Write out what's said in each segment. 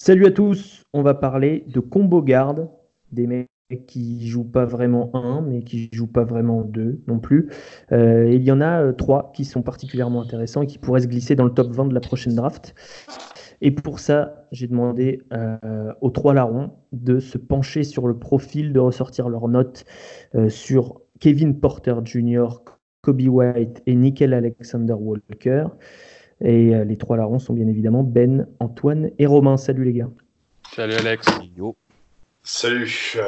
Salut à tous, on va parler de combo garde, des mecs qui jouent pas vraiment un, mais qui jouent pas vraiment deux non plus. Euh, il y en a euh, trois qui sont particulièrement intéressants et qui pourraient se glisser dans le top 20 de la prochaine draft. Et pour ça, j'ai demandé euh, aux trois larrons de se pencher sur le profil, de ressortir leurs notes sur Kevin Porter Jr., Kobe White et Nickel Alexander Walker. Et les trois larrons sont bien évidemment Ben, Antoine et Romain. Salut les gars. Salut Alex. Yo. Salut.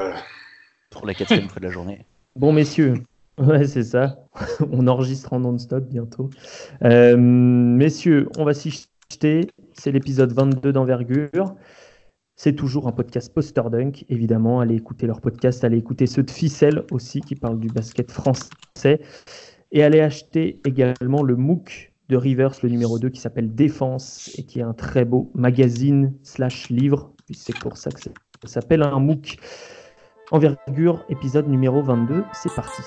Pour la quatrième fois de la journée. Bon, messieurs, ouais, c'est ça. on enregistre en non-stop bientôt. Euh, messieurs, on va s'y jeter. C'est l'épisode 22 d'envergure. C'est toujours un podcast Poster Dunk, évidemment. Allez écouter leur podcast, allez écouter ceux de Ficelle aussi, qui parlent du basket français. Et allez acheter également le MOOC de Rivers, le numéro 2, qui s'appelle Défense, et qui est un très beau magazine slash livre. C'est pour ça que ça s'appelle un MOOC. Envergure, épisode numéro 22, c'est parti.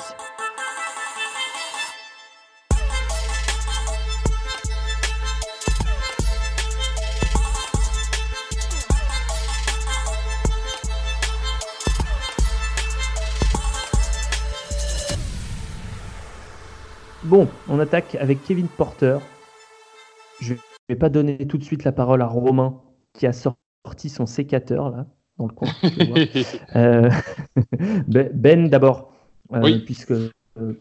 Bon, on attaque avec Kevin Porter. Je ne vais pas donner tout de suite la parole à Romain qui a sorti son sécateur là dans le coin. Euh, ben, ben d'abord, euh, puisque euh,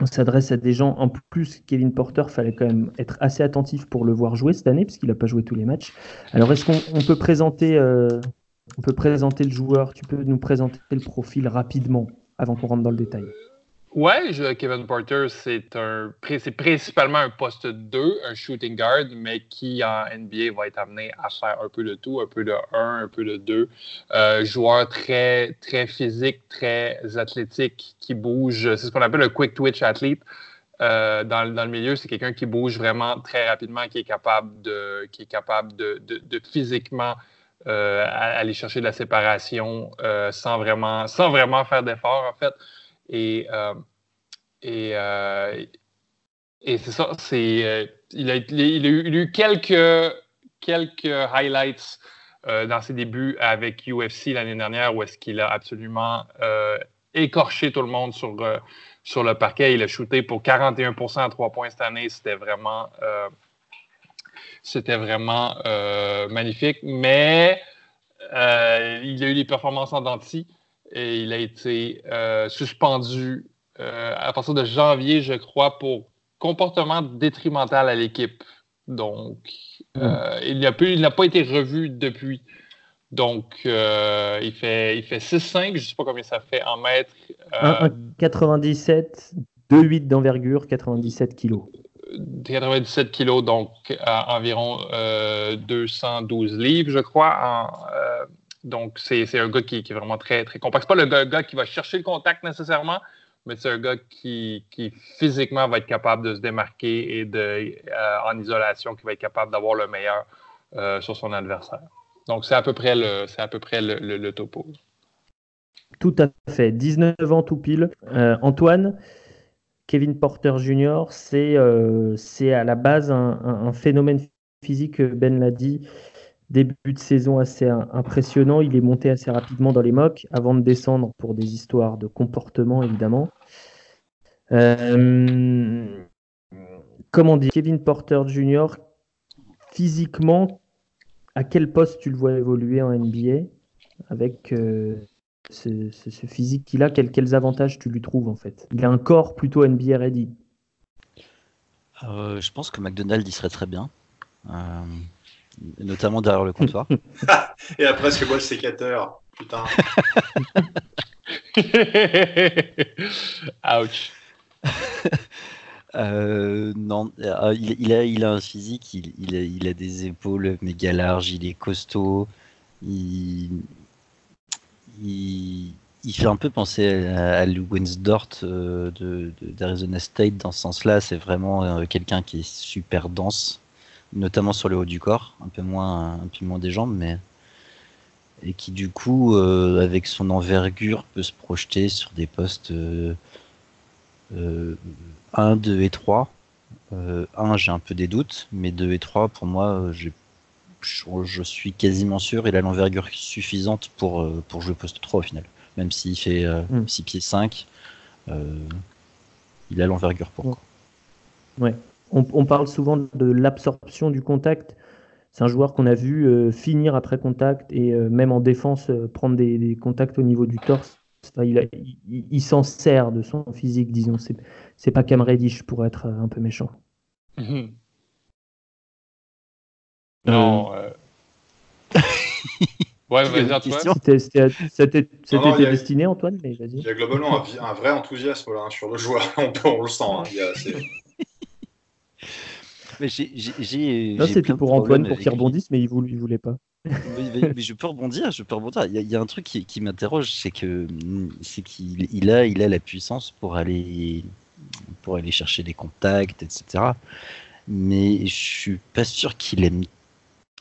on s'adresse à des gens. En plus, Kevin Porter, fallait quand même être assez attentif pour le voir jouer cette année, puisqu'il n'a pas joué tous les matchs. Alors, est-ce qu'on peut présenter, on peut présenter le joueur? Tu peux nous présenter le profil rapidement avant qu'on rentre dans le détail. Ouais, Kevin Porter, c'est un c'est principalement un poste 2, un shooting guard, mais qui en NBA va être amené à faire un peu de tout, un peu de 1, un peu de 2. Euh, joueur très, très physique, très athlétique, qui bouge. C'est ce qu'on appelle un quick twitch athlete. Euh, dans, dans, le milieu, c'est quelqu'un qui bouge vraiment très rapidement, qui est capable de, qui est capable de, de, de physiquement euh, aller chercher de la séparation euh, sans, vraiment, sans vraiment faire d'effort, en fait. Et, euh, et, euh, et c'est ça, c'est, euh, il, a, il, a eu, quelques, quelques highlights dans ses débuts avec UFC l'année dernière où est-ce qu'il a absolument écorché tout le monde sur, sur le parquet. Il a shooté pour 41% à 3 points cette année. C'était vraiment, c'était vraiment magnifique. Mais il a eu des performances en denti et il a été euh, suspendu euh, à partir de janvier, je crois, pour comportement détrimental à l'équipe. Donc, euh, il n'a pas été revu depuis. Donc, il fait, il fait 6-5, je ne sais pas combien ça fait en mètres. 97, 2-8 d'envergure, 97 kilos. 97 kilos, donc environ 212 livres, je crois, en, donc, c'est un gars qui, est vraiment très, très compact. Pas le gars, qui va chercher le contact nécessairement, mais c'est un gars qui, physiquement va être capable de se démarquer et de, euh, en isolation, qui va être capable d'avoir le meilleur euh, sur son adversaire. Donc, c'est à peu près le, à peu près le, topo. Tout à fait. 19 ans tout pile. Euh, Antoine, Kevin Porter Jr., c'est à la base un phénomène physique, Ben l'a dit, début de saison assez impressionnant. Il est monté assez rapidement dans les mocks avant de descendre pour des histoires de comportement, évidemment. Euh, comment dire Kevin Porter Jr., physiquement, à quel poste tu le vois évoluer en NBA avec euh, ce, physique qu'il a? Quels, quels avantages tu lui trouves en fait? Il a un corps plutôt NBA ready. Euh, je pense que McDonald's y serait très bien notamment derrière le comptoir. Et après, c'est moi le sécateur. Putain. Ouch. Euh, non, euh, il, a, il a un physique, il, il, a, il, a, des épaules méga larges, il est costaud, il, il, fait un peu penser à, Lou Winsdort euh, d'Arizona State dans ce sens-là. C'est vraiment quelqu'un qui est super dense notamment sur le haut du corps, un peu moins, un peu moins des jambes, mais et qui du coup, euh, avec son envergure, peut se projeter sur des postes 1, 2 euh, et 3. 1, euh, j'ai un peu des doutes, mais 2 et 3, pour moi, j'ai je, suis quasiment sûr, il a l'envergure suffisante pour, euh, pour jouer poste 3 au final. Même s'il fait 6 pieds 5, il a l'envergure pour. Ouais. On, parle souvent de l'absorption du contact. C'est un joueur qu'on a vu finir après contact et même en défense prendre des, contacts au niveau du torse. il, s'en sert de son physique, disons. C'est pas Cam Reddish pour être un peu méchant. Non. Euh... ouais, vas-y, Antoine. C'était destiné, Antoine, mais vas-y. Il y a globalement un, vrai enthousiasme là, sur le joueur, on, on le sent. Hein. mais j'ai. Non, c'était pour Antoine pour qu'il rebondisse, mais il voulait, voulait pas. mais, je peux rebondir, je peux rebondir. Il y, a, un truc qui, qui m'interroge, c'est que c'est qu'il il a, il a la puissance pour aller pour aller chercher des contacts, etc. Mais je suis pas sûr qu'il aime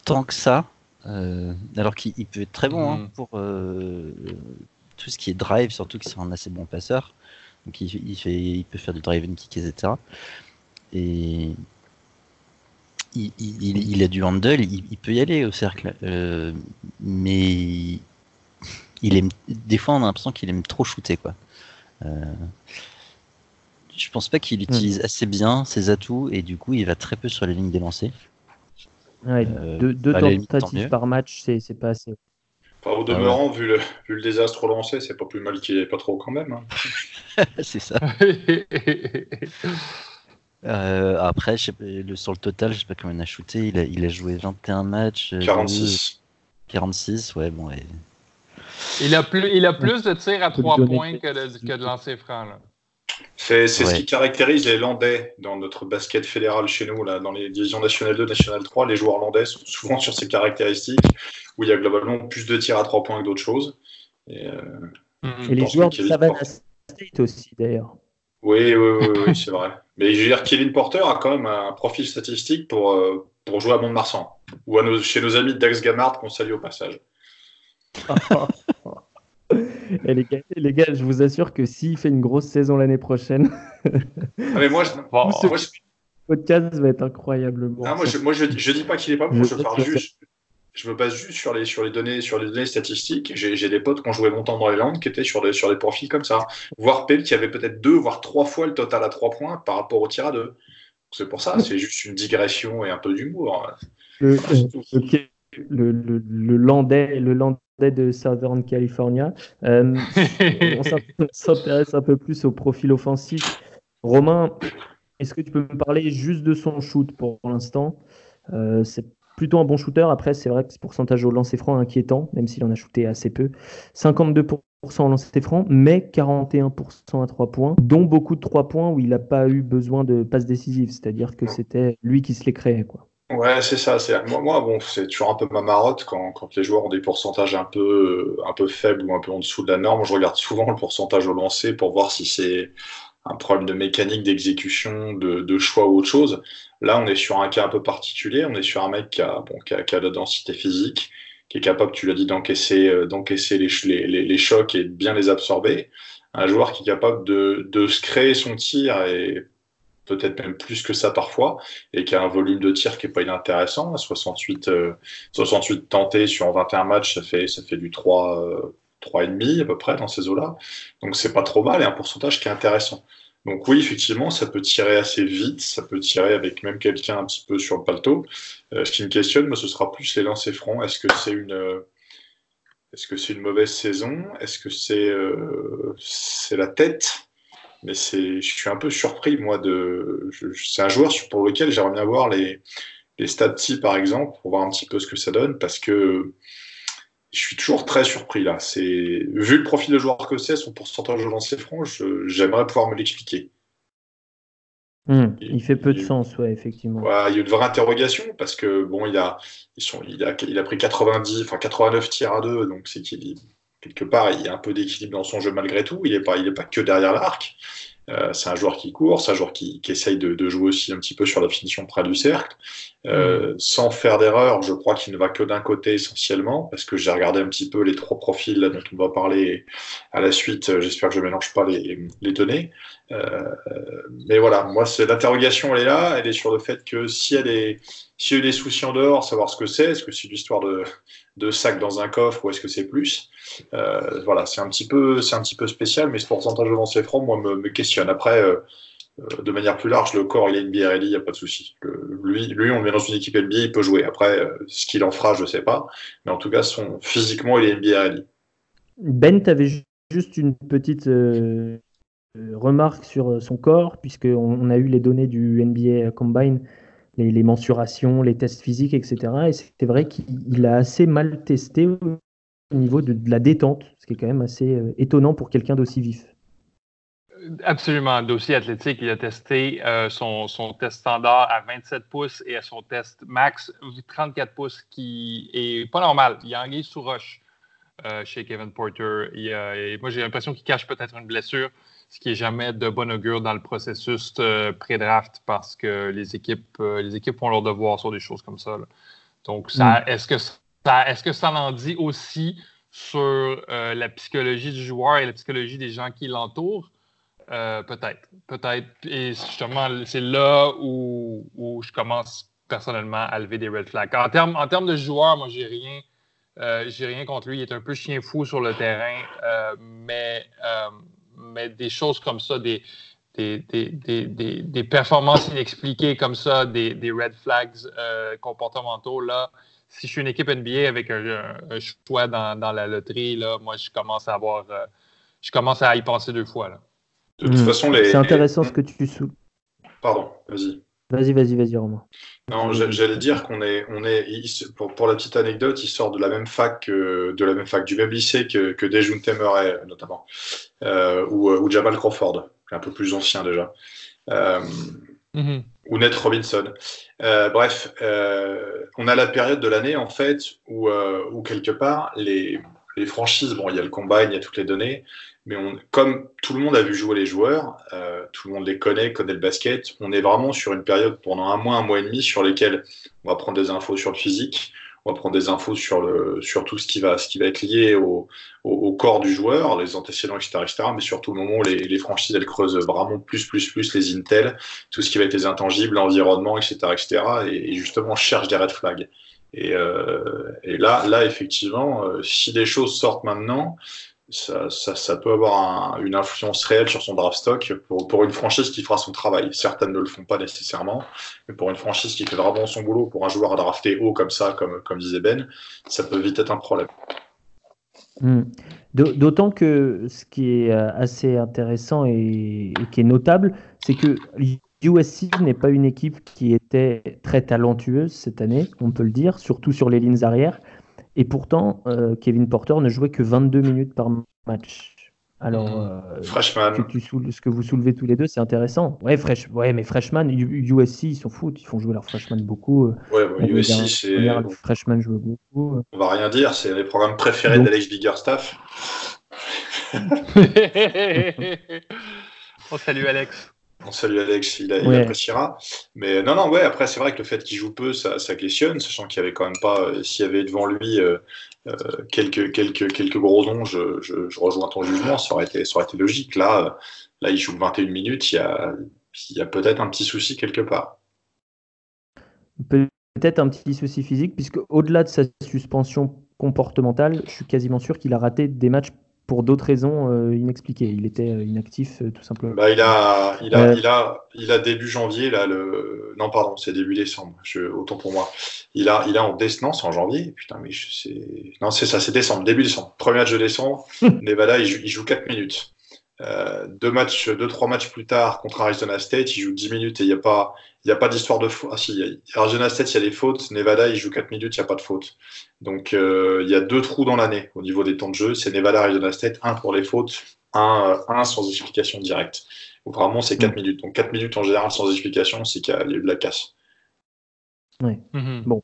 tant que ça. Euh, alors qu'il peut être très bon hein, mm. pour euh, tout ce qui est drive, surtout que c'est un assez bon passeur. Donc il, fait, il peut faire du drive and kick, etc. Et il, a du handle, il, peut y aller au cercle. Euh, mais il aime, des fois, on a l'impression qu'il aime trop shooter. Quoi. je pense pas qu'il utilise assez bien ses atouts et du coup, il va très peu sur les lignes des lancers. Ouais, euh, deux, deux tentatives par match, c'est pas assez. au demeurant, vu, le, vu le désastre lancé, c'est pas plus mal qu'il n'y ait pas trop quand même. Hein. c'est ça. euh, après, je sais, le, sur le total, je sais pas combien il a shooté. Il a, il a joué 21 matchs. 46. Euh, 46, ouais, bon. Ouais. Il, a plus, il a plus de tirs à 3 points que de, que de lancers francs. Là. C'est ce qui caractérise les Landais dans notre basket fédéral chez nous, là, dans les divisions nationales 2, nationale 3. Les joueurs landais sont souvent sur ces caractéristiques où il y a globalement plus de tirs à trois points que d'autres choses. Et, euh, mm-hmm. les joueurs de Savannah State aussi, d'ailleurs. Oui, oui, oui, c'est vrai. Mais je veux dire, Kevin Porter a quand même un profil statistique pour, euh, pour jouer à Mont-de-Marsan ou à nos, chez nos amis Dax Gamard qu'on salue au passage. Et les, gars, les gars, je vous assure que s'il fait une grosse saison l'année prochaine, ah, mais moi, je, ce podcast va être incroyablement. Ah, moi, je, moi, je, dis pas qu'il est pas bon. Je, parle juste, je me base juste sur les, sur les données, sur les données statistiques. J'ai des potes qui ont joué longtemps dans les Landes qui étaient sur des, sur des profils comme ça. Voire Pell qui avait peut-être deux, voire trois fois le total à trois points par rapport au tir à deux. C'est pour ça, c'est juste une digression et un peu d'humour. Le, le, le, le, landais, le landais de Southern California. Euh, on s'intéresse un peu plus au profil offensif. Romain, est-ce que tu peux me parler juste de son shoot pour l'instant? Euh, C'est plutôt un bon shooter. Après, c'est vrai que ce pourcentage au lancer franc inquiétant, même s'il en a shooté assez peu. 52% au lancer franc, mais 41% à 3 points, dont beaucoup de 3 points où il n'a pas eu besoin de passes décisives. C'est-à-dire que c'était lui qui se les créait. Quoi. Ouais, c'est ça. C'est moi, moi, bon, c'est toujours un peu ma marotte quand, quand, les joueurs ont des pourcentages un peu, un peu faibles ou un peu en dessous de la norme. Je regarde souvent le pourcentage au lancer pour voir si c'est un problème de mécanique, d'exécution, de, de, choix ou autre chose. Là, on est sur un cas un peu particulier. On est sur un mec qui a, bon, qui a, qui a la densité physique, qui est capable, tu l'as dit, d'encaisser, euh, d'encaisser les, les, les, chocs et de bien les absorber. Un joueur qui est capable de, de se créer son tir et peut-être même plus que ça parfois, et qui a un volume de tir qui est pas inintéressant. 68, 68 tentés sur 21 matchs, ça fait, ça fait du 3, 3,5 euh, à peu près dans ces eaux-là. Donc c'est pas trop mal et un pourcentage qui est intéressant. Donc oui, effectivement, ça peut tirer assez vite, ça peut tirer avec même quelqu'un un petit peu sur le paletot. Euh, ce qui me questionne, moi, ce sera plus les lancers francs. Est-ce que c'est une, est-ce que une mauvaise saison Est-ce que c'est, euh, c'est la tête mais c'est, je suis un peu surpris, moi, de. c'est un joueur pour lequel j'aimerais bien voir les, les stats par exemple, pour voir un petit peu ce que ça donne, parce que je suis toujours très surpris là. C'est vu le profil de joueur que c'est, son pourcentage de lancer franc, j'aimerais pouvoir me l'expliquer. Hmm, il, fait peu de sens, ouais, effectivement. il y a une vraie interrogation parce que bon, il a, ils sont, il a, il a pris 90, enfin 89 tirs à deux, donc c'est qu'il quelque part, il y a un peu d'équilibre dans son jeu malgré tout. Il n'est pas, il est pas que derrière l'arc. Euh, c'est un joueur qui court, c'est un joueur qui, qui essaye de, de, jouer aussi un petit peu sur la finition près du cercle. Euh, sans faire d'erreur, je crois qu'il ne va que d'un côté essentiellement, parce que j'ai regardé un petit peu les trois profils là, dont on va parler à la suite. J'espère que je ne mélange pas les, les données. Euh, mais voilà, moi, l'interrogation, elle est là. Elle est sur le fait que si elle est, s'il y a eu des soucis en dehors, savoir ce que c'est, est-ce que c'est l'histoire de, de sac dans un coffre ou est-ce que c'est plus euh, Voilà, c'est un petit peu, un petit peu spécial, mais ce pourcentage de lancers francs, moi, me, questionne. Après, euh, de manière plus large, le corps, il a une BRL, il n'y a pas de souci. Lui, lui, on le met dans une équipe NBA, il peut jouer. Après, ce qu'il en fera, je ne sais pas. Mais en tout cas, physiquement, il est NBRL. Ben, tu avais juste une petite remarque sur son corps, puisqu'on on a eu les données du NBA Combine, les, mensurations, les tests physiques, etc. Et c'est vrai qu'il a assez mal testé au niveau de, la détente, ce qui est quand même assez euh, étonnant pour quelqu'un d'aussi vif. Absolument. Dossier athlétique, il a testé euh, son, test standard à 27 pouces et à son test max 34 pouces, qui est pas normal. Il a anguille sous roche euh, chez Kevin Porter. Euh, moi, j'ai l'impression qu'il cache peut-être une blessure, ce qui est jamais de bon augure dans le processus euh, pré-draft parce que les équipes, euh, les équipes font leur devoir sur des choses comme ça. Là. Donc, ça, mm. est-ce que ça, est-ce que ça en dit aussi sur euh, la psychologie du joueur et la psychologie des gens qui l'entourent? Euh, peut-être, peut-être. Et justement, c'est là où, où, je commence personnellement à lever des red flags. En termes en terme de joueur, moi, j'ai rien, euh, j'ai rien contre lui. Il est un peu chien fou sur le terrain, mais, mais des choses comme ça, des, des, des, des, des performances inexpliquées comme ça, des, red flags comportementaux, là, si je suis une équipe NBA avec un, un choix dans, dans, la loterie, là, moi, je commence à avoir, je commence à y penser deux fois, là. De toute mmh. façon, les. C'est intéressant les... ce que tu sous. Pardon, vas-y. Vas-y, vas-y, vas-y, Romain. Non, j'allais dire qu'on est, on est, pour, pour, la petite anecdote, il sort de la même fac, que, de la même fac, du même lycée que, que Dejounte Murray, notamment, euh, ou, ou, Jamal Crawford, un peu plus ancien déjà, euh, mm -hmm. ou Ned Robinson. Euh, bref, euh, on a la période de l'année en fait où, euh, où quelque part les, les franchises, bon, il y a le combine, il y a toutes les données, mais on, comme tout le monde a vu jouer les joueurs, euh, tout le monde les connaît, connaît le basket, on est vraiment sur une période pendant un mois, un mois et demi sur lesquels on va prendre des infos sur le physique, on va prendre des infos sur, le, sur tout ce qui, va, ce qui va être lié au, au, corps du joueur, les antécédents, etc., etc., mais surtout le moment où les, les franchises, elles creusent vraiment plus, plus, plus les intels, tout ce qui va être les intangibles, l'environnement, etc., etc., et, et justement, on cherche des red flags. Et, euh, et là, là, effectivement, euh, si des choses sortent maintenant, ça, peut avoir un, une influence réelle sur son draft stock pour, pour, une franchise qui fera son travail. Certaines ne le font pas nécessairement, mais pour une franchise qui fait vraiment son boulot, pour un joueur à drafter haut comme ça, comme, comme disait Ben, ça peut vite être un problème. Mmh. D'autant que ce qui est assez intéressant et qui est notable, c'est que USC n'est pas une équipe qui était très talentueuse cette année, on peut le dire, surtout sur les lignes arrières. Et pourtant, euh, Kevin Porter ne jouait que 22 minutes par match. Alors, euh, freshman. Que tu ce que vous soulevez tous les deux, c'est intéressant. Ouais, fresh, ouais, mais freshman, USC, ils s'en foutent, ils font jouer leurs freshmen beaucoup. Euh, ouais, bon, USC, c'est. Les freshmen jouent beaucoup. On va rien dire, c'est les programmes préférés d'Alex Biggerstaff. oh, salut Alex. On salue Alex, il, a, ouais. il, appréciera. Mais non, non, ouais, après, c'est vrai que le fait qu'il joue peu, ça, ça questionne, sachant qu'il y avait quand même pas, euh, s'il y avait devant lui euh, euh, quelques, quelques, quelques gros noms, je, je, je, rejoins ton jugement, ça aurait été, ça aurait été logique. Là, là, il joue 21 minutes, il y a, il y a peut-être un petit souci quelque part. Peut-être un petit souci physique, puisque au-delà de sa suspension comportementale, je suis quasiment sûr qu'il a raté des matchs pour d'autres raisons euh, inexpliquées. Il était euh, inactif euh, tout simplement. Bah, il, a, il, a, il, a, il a début janvier, là, le... non pardon, c'est début décembre, je... autant pour moi. Il a, il a en décembre, c'est en janvier, putain, mais c'est... Non, c'est ça, c'est décembre, début décembre. Premier match de décembre, Nevada, il joue, il joue 4 minutes. Euh, deux matchs, deux, trois matchs plus tard contre Arizona State, il joue 10 minutes et il n'y a pas, il n'y a pas d'histoire de faute. Ah si, il y a, Arizona State, il y a des fautes. Nevada, il joue 4 minutes, il n'y a pas de faute. Donc, euh, il y a deux trous dans l'année au niveau des temps de jeu. C'est Nevada, Arizona State, un pour les fautes, un, euh, un sans explication directe. Vraiment, c'est 4 mmh. minutes. Donc, 4 minutes en général sans explication, c'est qu'il y a eu de la casse. Oui. Mmh. Bon.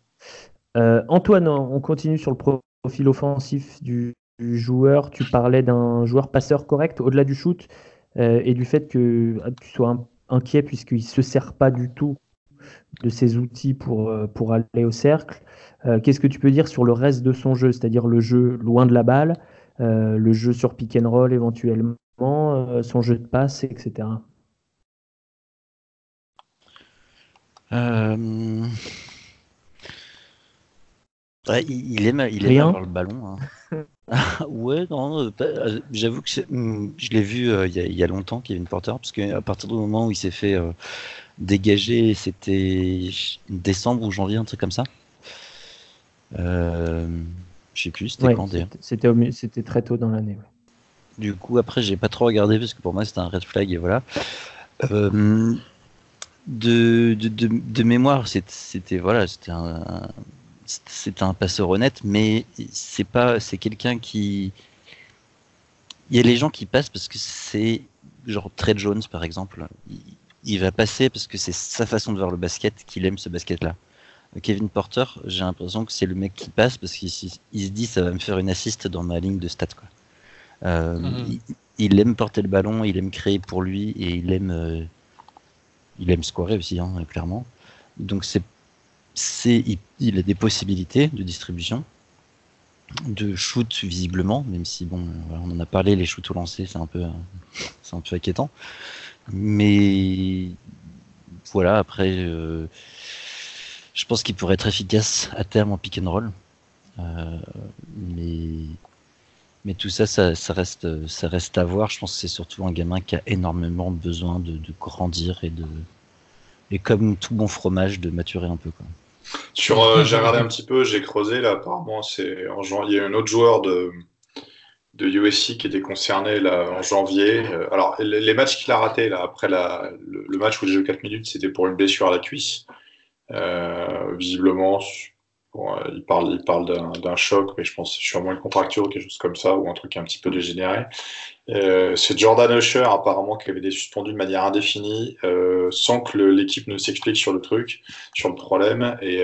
Euh, Antoine, on continue sur le profil offensif du, du joueur. Tu parlais d'un joueur passeur correct au-delà du shoot. et du fait que tu sois inquiet puisqu'il ne se sert pas du tout de ses outils pour, pour aller au cercle. Qu'est-ce que tu peux dire sur le reste de son jeu, c'est-à-dire le jeu loin de la balle, le jeu sur pick and roll éventuellement, son jeu de passe, etc. Euh... il, aime, il aime avoir le ballon. Hein. ouais, non, euh, euh, j'avoue que hmm, je l'ai vu euh, il, y a, longtemps, Kevin Porter, parce qu'à partir du moment où il s'est fait dégager, c'était décembre ou janvier, un truc comme ça. je sais plus, c'était quand C'était très tôt dans l'année. Du coup, après, j'ai pas trop regardé parce que pour moi, c'était un red flag et voilà de, de, mémoire, c'était voilà, c'était un, c'était un passeur honnête, mais c'est pas, c'est quelqu'un qui, il y a les gens qui passent parce que c'est genre Trey Jones par exemple, il, va passer parce que c'est sa façon de voir le basket, qu'il aime ce basket-là. Kevin Porter, j'ai l'impression que c'est le mec qui passe parce qu'il se dit ça va me faire une assiste dans ma ligne de stats quoi. Euh, mm-hmm. il, aime porter le ballon, il aime créer pour lui et il aime euh, il aime scorer aussi, hein, clairement. Donc c'est, c'est, il, a des possibilités de distribution, de shoot visiblement, même si bon, on en a parlé, les shoots au lancer, c'est un peu, c'est un peu inquiétant. Mais voilà, après, euh, je pense qu'il pourrait être efficace à terme en pick and roll. Euh, mais mais tout ça, ça, reste, ça reste à voir. Je pense que c'est surtout un gamin qui a énormément besoin de, grandir et de, et comme tout bon fromage, de maturer un peu. Sur, euh, j'ai regardé un petit peu, j'ai creusé là. Apparemment, c'est en il y a un autre joueur de de USC qui était concerné là en janvier. Euh, alors les, matchs qu'il a ratés là après la, le, match où il joue 4 minutes, c'était pour une blessure à la cuisse. Euh, visiblement, Bon, euh, il parle, il parle d'un choc, mais je pense sûrement une contracture ou quelque chose comme ça, ou un truc un petit peu dégénéré. Euh, c'est Jordan Usher, apparemment, qui avait été suspendu de manière indéfinie, euh, sans que l'équipe ne s'explique sur le truc, sur le problème, et,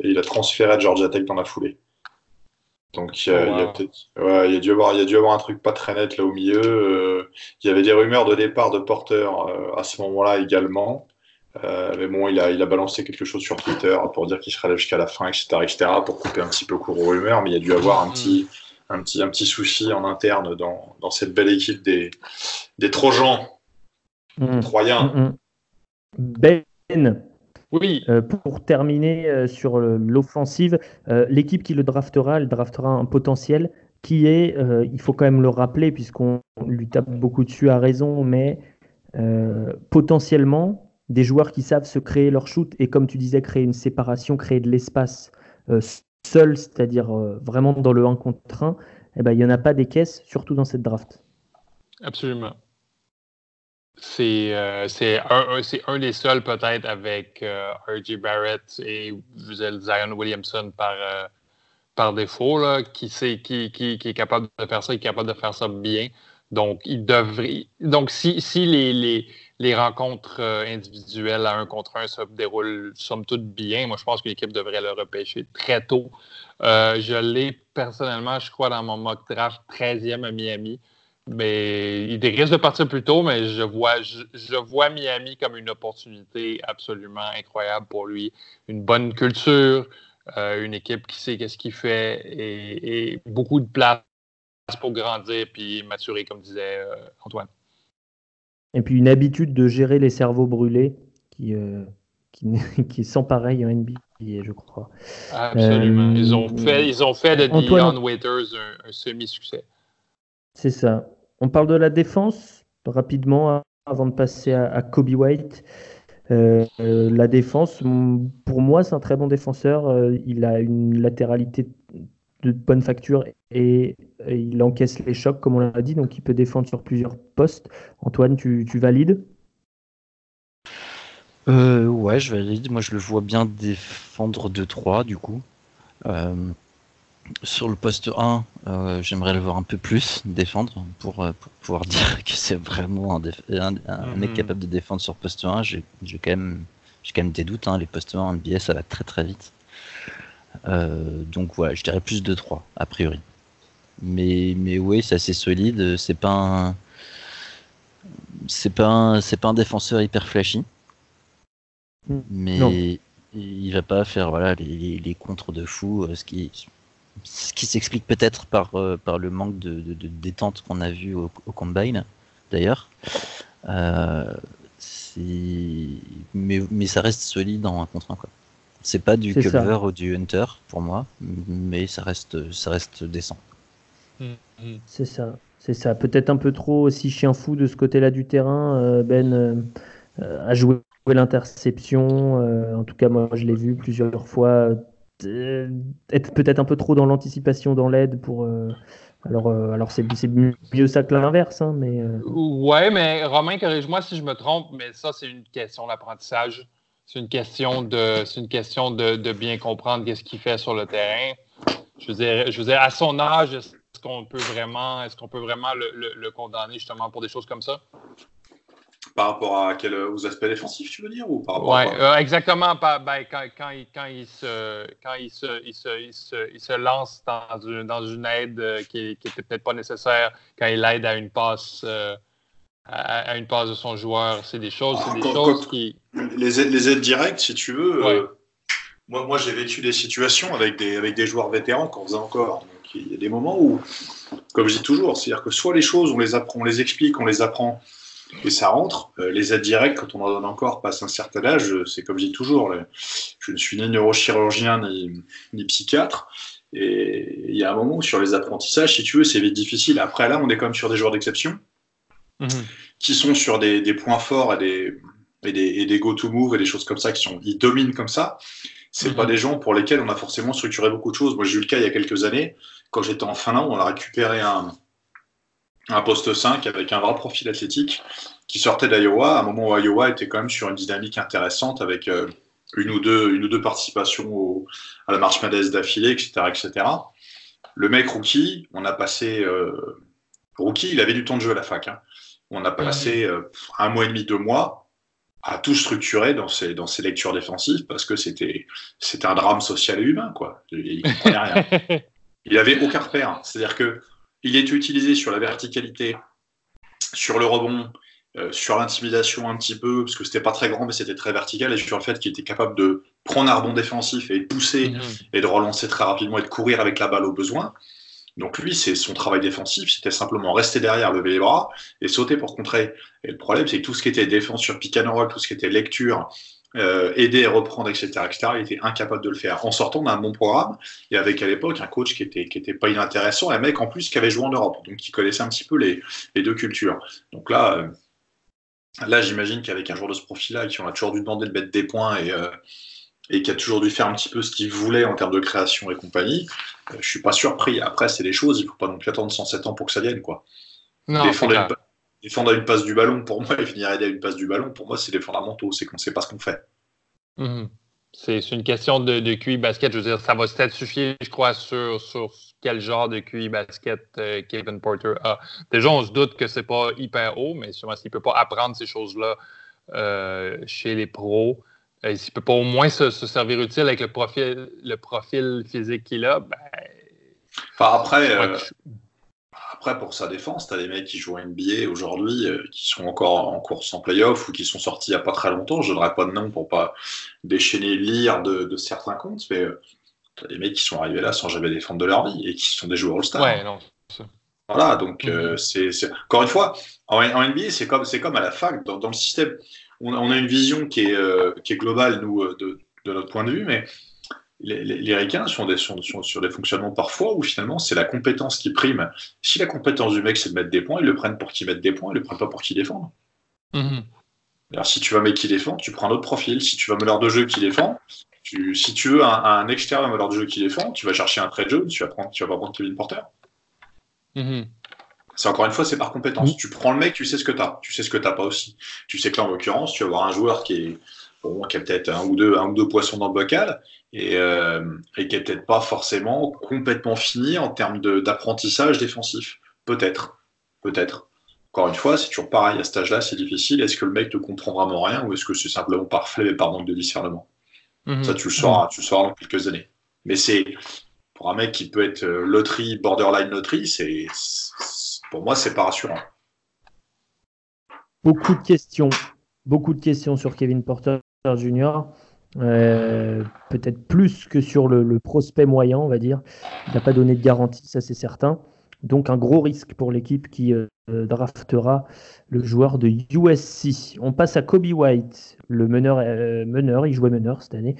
il a transféré à Georgia Tech dans la foulée. Donc il y, a, oh, il, y a dû avoir, il y a dû avoir un truc pas très net là au milieu. il y avait des rumeurs de départ de Porter à ce moment-là également. Euh, mais bon, il a, il a balancé quelque chose sur Twitter pour dire qu'il serait là jusqu'à la fin, etc., etc., pour couper un petit peu court aux rumeurs. Mais il y a dû avoir un petit, un petit, un petit souci en interne dans, dans cette belle équipe des, des Trojans, mmh. Troyens. Mmh, mmh. Ben, oui. Euh, pour terminer euh, sur l'offensive, l'équipe qui le draftera, elle draftera un potentiel qui est, il faut quand même le rappeler, puisqu'on lui tape beaucoup dessus à raison, mais potentiellement, des joueurs qui savent se créer leur shoot et comme tu disais, créer une séparation, créer de l'espace euh, seul, c'est-à-dire euh, vraiment dans le 1 contre 1, eh ben, il n'y en a pas des caisses, surtout dans cette draft. Absolument. C'est euh, un, un, des seuls peut-être avec R.J. Barrett et Zion Williamson par, par défaut là, qui, sait, qui, qui, qui, est capable de faire ça, qui est capable de faire ça bien. Donc, il devrait. Donc, si, si les, les rencontres euh, individuelles à un contre un se déroulent somme toute bien. Moi, je pense que l'équipe devrait le repêcher très tôt. Euh, je l'ai personnellement, je crois, dans mon mock draft 13e à Miami. Mais il risque de partir plus tôt, mais je vois, je, vois Miami comme une opportunité absolument incroyable pour lui. Une bonne culture, euh, une équipe qui sait qu'est-ce qu'il fait et, beaucoup de place pour grandir puis maturer, comme disait Antoine. Et puis une habitude de gérer les cerveaux brûlés qui, euh, qui, qui, est sans pareil en NBA, je crois. Absolument. ils, ont euh, fait, ils ont fait de Dion Waiters un, semi-succès. C'est ça. On parle de la défense rapidement avant de passer à, Kobe White. Euh, la défense, pour moi, c'est un très bon défenseur. il a une latéralité de bonne facture et, il encaisse les chocs, comme on l'a dit, donc il peut défendre sur plusieurs postes. Antoine, tu, valides? Euh, Ouais, je valide. Moi, je le vois bien défendre 2-3 du coup. Euh, sur le poste 1, euh, j'aimerais le voir un peu plus défendre pour, pouvoir dire que c'est vraiment un, mec mhm. capable de défendre sur poste 1. J'ai quand, même, quand même des doutes. Hein. Les postes 1 en NBA, ça va très très vite. Euh, donc voilà, je dirais plus de 3 a priori. Mais, mais oui, c'est assez solide. C'est pas un... c'est pas un, c'est pas un défenseur hyper flashy, mais Non. il va pas faire voilà les, les, les contres de fou, euh, ce qui ce qui s'explique peut-être par euh, par le manque de, de, de détente qu'on a vu au, au combine d'ailleurs. Euh, mais mais ça reste solide en un contre un quoi. C'est pas du. Culver ou du Hunter pour moi, mais ça reste ça reste décent. Mhm. C'est ça. C'est ça. Peut-être un peu trop aussi chien fou de ce côté-là du terrain. euh, Ben euh, a joué l'interception. euh, en tout cas, moi, je l'ai vu plusieurs fois. euh, être peut-être un peu trop dans l'anticipation, dans l'aide pour. euh, alors, euh, alors c'est c'est mieux ça que l'inverse, hein, mais euh, Ouais, mais Romain, corrige-moi si je me trompe, mais ça, c'est une question d'apprentissage. C'est une question de, c'est une question de, de bien comprendre qu'est-ce qu'il fait sur le terrain. Je veux dire, je veux dire, à son âge, est-ce qu'on peut vraiment, est-ce qu'on peut vraiment le, le- le condamner justement pour des choses comme ça? Par rapport à quel, aux aspects défensifs, tu veux dire ou par rapport Ouais, à euh, exactement. Ben, quand, quand il, quand, il se, quand il, se, il, se, il, se, il se lance dans une, dans une aide euh, qui n'était peut-être pas nécessaire, quand il aide à une passe, euh, à, à une passe de son joueur, c'est des choses, c'est des Ah, Quand- choses qui. les, aides- les aides directes, si tu veux. Ouais. euh, moi, moi j'ai vécu des situations avec des, avec des joueurs vétérans qu'on faisait encore. Donc, il y a des moments où, comme je dis toujours, c'est-à-dire que soit les choses, on les apprend, on les explique, on les apprend et ça rentre. Euh, les aides directes, quand on en donne encore, passe un certain âge, euh, c'est comme je dis toujours, je ne suis ni neurochirurgien ni, ni psychiatre. Et il y a un moment où sur les apprentissages, si tu veux, c'est vite difficile. Après, là, on est quand même sur des joueurs d'exception Mhm. qui sont sur des, des points forts et des, et des, et des go-to-move et des choses comme ça, qui sont, ils dominent comme ça. C'est Mhm. pas des gens pour lesquels on a forcément structuré beaucoup de choses. Moi, j'ai eu le cas il y a quelques années, quand j'étais en Finlande, on a récupéré un, un poste 5 avec un vrai profil athlétique qui sortait d'Iowa, à un moment où Iowa était quand même sur une dynamique intéressante avec euh, une, ou deux, une ou deux participations au- à la marche Madès d'affilée, etc., etc. Le mec rookie, on a passé. euh, rookie, il avait du temps de jeu à la fac. hein. On a passé euh, un mois et demi, deux mois à tout structurer dans ses, dans ses lectures défensives parce que c'était un drame social et humain. Quoi. Il, comprenait rien. Il aucun repère. C'est-à-dire que il était utilisé sur la verticalité, sur le rebond, euh, sur l'intimidation un petit peu, parce que c'était pas très grand, mais c'était très vertical, et sur le fait qu'il était capable de prendre un rebond défensif et de pousser Mhm. et de relancer très rapidement et de courir avec la balle au besoin. Donc lui, c'est son travail défensif, c'était simplement rester derrière, lever les bras et sauter pour contrer. Et le problème, c'est que tout ce qui était défense sur pick and roll, tout ce qui était lecture, euh, aider reprendre, etc., etc., il était incapable de le faire en sortant d'un bon programme et avec à l'époque un coach qui était, qui était pas inintéressant, et un mec en plus qui avait joué en Europe, donc qui connaissait un petit peu les, les deux cultures. Donc là, euh, j'imagine qu'avec un joueur de ce profil-là, qui on a toujours dû demander de mettre des points et, euh, et qui a toujours dû faire un petit peu ce qu'il voulait en termes de création et compagnie, euh, je suis pas surpris. Après, c'est des choses, il faut pas non plus attendre 107 ans pour que ça vienne, quoi. Non, défendre, à une, défendre à une passe du ballon, pour moi, et venir aider à une passe du ballon, pour moi, c'est les fondamentaux, c'est qu'on sait pas ce qu'on fait. Mhm. C'est une question de, de QI basket. Je veux dire, ça va peut-être suffire, je crois, sur, sur quel genre de QI basket euh, Kevin Porter a. Déjà, on se doute que c'est pas hyper haut, mais sûrement s'il peut pas apprendre ces choses-là euh, chez les pros, euh, s'il peut pas au moins se, se servir utile avec le profil, le profil physique qu'il a, ben, Enfin, après, euh, Après, pour sa défense, tu as des mecs qui jouent à NBA aujourd'hui, euh, qui sont encore en course en playoff ou qui sont sortis il n'y a pas très longtemps. Je ne donnerai pas de nom pour pas déchaîner l'ire de, de certains comptes, mais tu as des mecs qui sont arrivés là sans jamais défendre de leur vie et qui sont des joueurs All-Star. ouais, non. Voilà, donc Mhm. euh, c'est encore une fois, en, en NBA, c'est comme, comme à la fac, dans, dans le système, on, a- on a une vision qui est, euh, qui est globale, nous, euh, de, de notre point de vue, mais les, les, les Ricains sont, des, sont, sont sur des fonctionnements parfois où finalement c'est la compétence qui prime. Si la compétence du mec c'est de mettre des points, ils le prennent pour qu'il mette des points, ils le prennent pas pour qu'il défende. Mhm. Alors si tu veux un mec qui défend, tu prends un autre profil. Si tu veux un meneur de jeu qui défend, tu, si tu veux un, un extérieur meneur de jeu qui défend, tu vas chercher un trade Jones, tu vas, prendre, tu vas pas prendre Kevin Porter. Mhm. C'est encore une fois, c'est par compétence. Mm. Tu prends le mec, tu sais ce que tu as. Tu sais ce que tu pas aussi. Tu sais que là, en l'occurrence, tu vas avoir un joueur qui est bon, qui a peut-être un ou deux, un ou deux poissons dans le bocal et, euh, et qui est peut-être pas forcément complètement fini en termes d'apprentissage défensif. Peut-être. Peut-être. Encore une fois, c'est toujours pareil. À cet âge-là, c'est difficile. Est-ce que le mec ne comprend vraiment rien ou est-ce que c'est simplement par flemme et par manque de discernement? Mhm. Ça, tu le sauras, tu le sauras dans quelques années. Mais c'est pour un mec qui peut être euh, loterie, borderline loterie, c'est- pour moi, c'est pas rassurant. Beaucoup de questions, beaucoup de questions sur Kevin Porter Jr. Euh, peut-être plus que sur le, prospect moyen, on va dire. Il n'a pas donné de garantie, ça c'est certain. Donc un gros risque pour l'équipe qui euh, draftera le joueur de USC. On passe à Kobe White, le meneur, euh, meneur il jouait meneur cette année,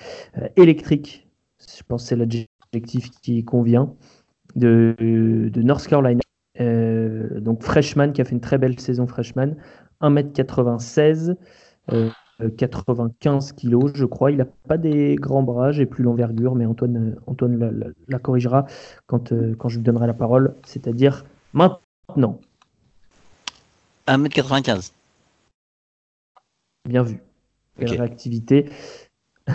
électrique. Je pense que c'est l'adjectif qui convient de, de North Carolina. Donc freshman qui a fait une très belle saison freshman, 1m96. 95 kilos, je crois. Il n'a pas des grands bras, j'ai plus l'envergure, mais Antoine, Antoine la, corrigera quand, euh, quand je lui donnerai la parole, c'est-à-dire maintenant. 1m95. Bien vu. Réactivité.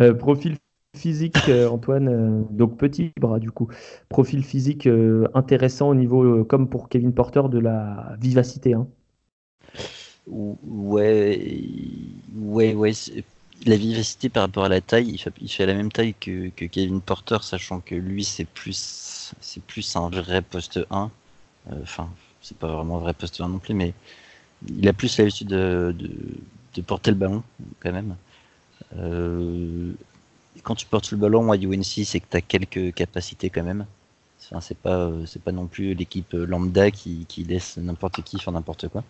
Euh, profil physique, euh, Antoine, donc petit bras du coup. Profil physique intéressant au niveau, comme pour Kevin Porter, de la vivacité. Hein. Ouais, ouais, ouais. La vivacité par rapport à la taille, il fait, la même taille que, Kevin Porter, sachant que lui, c'est plus, c'est plus un vrai poste 1. Euh, enfin, c'est pas vraiment un vrai poste 1 non plus, mais il a plus l'habitude de, de, de, porter le ballon, quand même. Euh, quand tu portes le ballon à UNC, c'est que tu as quelques capacités quand même. Enfin, c'est pas, c'est pas non plus l'équipe lambda qui, qui laisse n'importe qui faire n'importe quoi.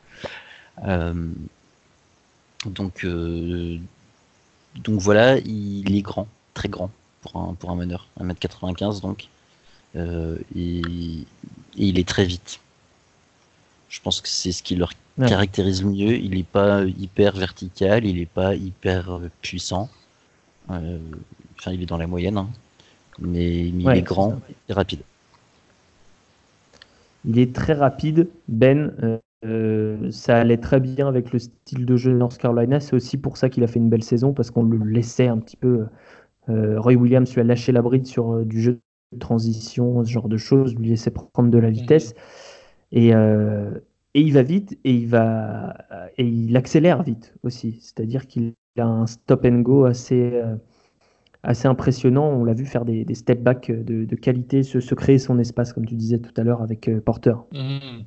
Euh, donc, euh, donc voilà, il est grand, très grand pour un, pour un meneur, 1m95 donc. Euh, et, il est très vite. Je pense que c'est ce qui leur caractérise le mieux. Il n'est pas hyper vertical, il n'est pas hyper puissant. Enfin, il est dans la moyenne, hein. mais, il est grand et rapide. Il est très rapide. Ben, euh, ça allait très bien avec le style de jeu de North Carolina. C'est aussi pour ça qu'il a fait une belle saison, parce qu'on le laissait un petit peu. Euh, Roy Williams lui a lâché la bride sur euh, du jeu de transition, ce genre de choses, lui laissait prendre de la vitesse. Et, et il va vite et il, va, et il accélère vite aussi. C'est-à-dire qu'il a un stop and go assez, assez impressionnant. On l'a vu faire des, step back de, qualité, se, créer son espace, comme tu disais tout à l'heure avec Porter. Mm-hmm.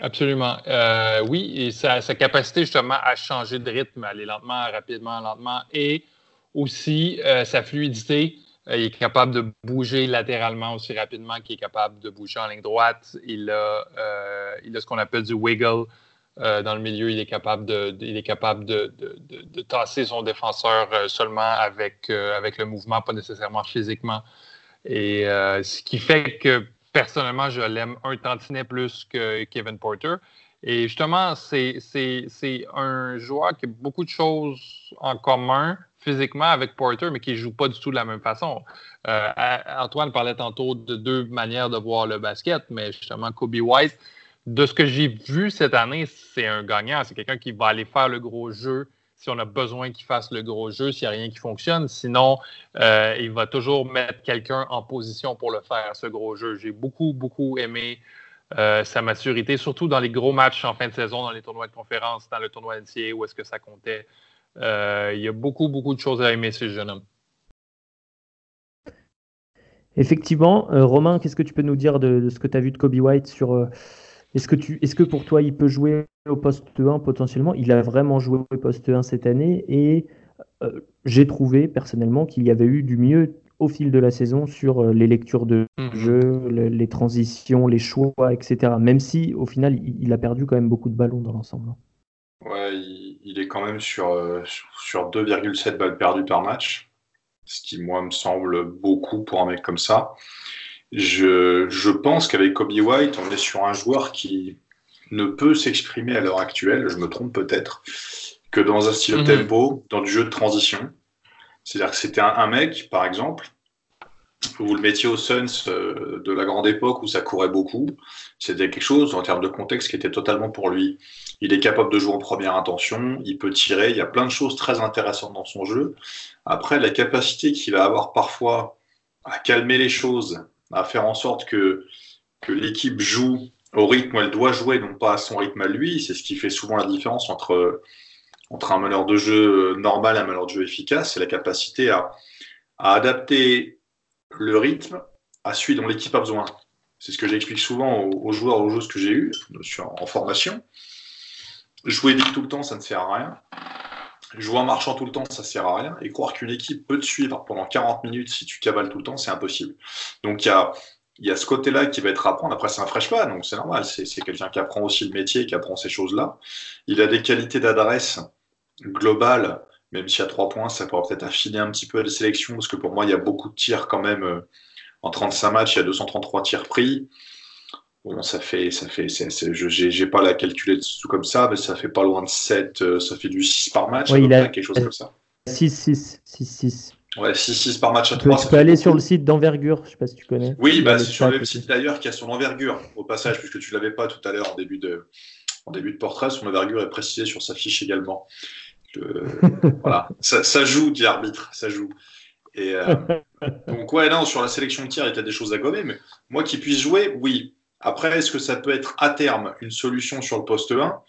Absolument. Euh, oui, et sa, capacité justement à changer de rythme, aller lentement, rapidement, lentement, et aussi euh, sa fluidité. Euh, il est capable de bouger latéralement aussi rapidement qu'il est capable de bouger en ligne droite. Il a, il a ce qu'on appelle du wiggle dans le milieu. Il est capable de, il est capable de, tasser son défenseur seulement avec, avec le mouvement, pas nécessairement physiquement. Et ce qui fait que personnellement, je l'aime un tantinet plus que Kevin Porter. Et justement, c'est un joueur qui a beaucoup de choses en commun physiquement avec Porter, mais qui ne joue pas du tout de la même façon. Euh, Antoine parlait tantôt de deux manières de voir le basket, mais justement, Kobe White, de ce que j'ai vu cette année, c'est un gagnant. C'est quelqu'un qui va aller faire le gros jeu, si on a besoin qu'il fasse le gros jeu, s'il n'y a rien qui fonctionne. Sinon, euh, il va toujours mettre quelqu'un en position pour le faire, ce gros jeu. J'ai beaucoup, beaucoup aimé euh, sa maturité, surtout dans les gros matchs en fin de saison, dans les tournois de conférence, dans le tournoi NCA, où est-ce que ça comptait. Euh, il y a beaucoup, beaucoup de choses à aimer, ce jeune homme. Effectivement. Romain, qu'est-ce que tu peux nous dire de, ce que tu as vu de Kobe White sur est-ce que, tu, est-ce que pour toi, il peut jouer au poste 1 potentiellement? Il a vraiment joué au poste 1 cette année et euh, j'ai trouvé personnellement qu'il y avait eu du mieux au fil de la saison sur euh, les lectures de mhm. jeu, les transitions, les choix, etc. Même si au final, il, a perdu quand même beaucoup de ballons dans l'ensemble. Ouais, il, est quand même sur, euh, sur 2,7 balles perdues par match, ce qui, moi, me semble beaucoup pour un mec comme ça. Je, je pense qu'avec Kobe White, on est sur un joueur qui ne peut s'exprimer à l'heure actuelle, je me trompe peut-être, que dans un style mhm. tempo, dans du jeu de transition. C'est-à-dire que c'était un, mec, par exemple, vous le mettiez au Suns euh, de la grande époque où ça courait beaucoup. C'était quelque chose en termes de contexte qui était totalement pour lui. Il est capable de jouer en première intention, il peut tirer, il y a plein de choses très intéressantes dans son jeu. Après, la capacité qu'il va avoir parfois à calmer les choses, à faire en sorte que, que l'équipe joue au rythme où elle doit jouer, non pas à son rythme à lui. C'est ce qui fait souvent la différence entre, entre un meneur de jeu normal et un meneur de jeu efficace. C'est la capacité à, à adapter le rythme à celui dont l'équipe a besoin. c'est ce que j'explique souvent aux, joueurs, aux joueuses que j'ai eu en, formation. Jouer vite tout le temps, ça ne sert à rien. Jouer en marchant tout le temps, ça sert à rien. Et croire qu'une équipe peut te suivre pendant 40 minutes si tu cavales tout le temps, c'est impossible. Donc il y a, y a ce côté-là qui va être à apprendre. Après, c'est un freshman, donc c'est normal. C'est quelqu'un qui apprend aussi le métier, qui apprend ces choses-là. Il a des qualités d'adresse globales, même si à trois points, ça pourrait peut-être affiner un petit peu la sélection, parce que pour moi, il y a beaucoup de tirs quand même. Euh, en 35 matchs, il y a 233 tirs pris. Bon, ça fait, ça fait, je n'ai pas la calculée tout comme ça, mais ça fait pas loin de 7, euh, ça fait du 6 par match, il a quelque chose comme ça. 6, 6, 6, 6. Ouais, 6-6 par match à 3. Tu peux aller sur le site d'envergure, je ne sais pas si tu connais. Oui, bah, c'est sur le site d'ailleurs qui a son envergure, au passage, puisque tu ne l'avais pas tout à l'heure en début de, en début de portrait, son envergure est précisée sur sa fiche également. voilà, ça, ça, joue, dit arbitre, ça joue. Et, euh, donc, ouais, non, sur la sélection de tir, il y a des choses à gommer, mais moi qui puisse jouer, oui. Après, est-ce que ça peut être à terme une solution sur le poste 1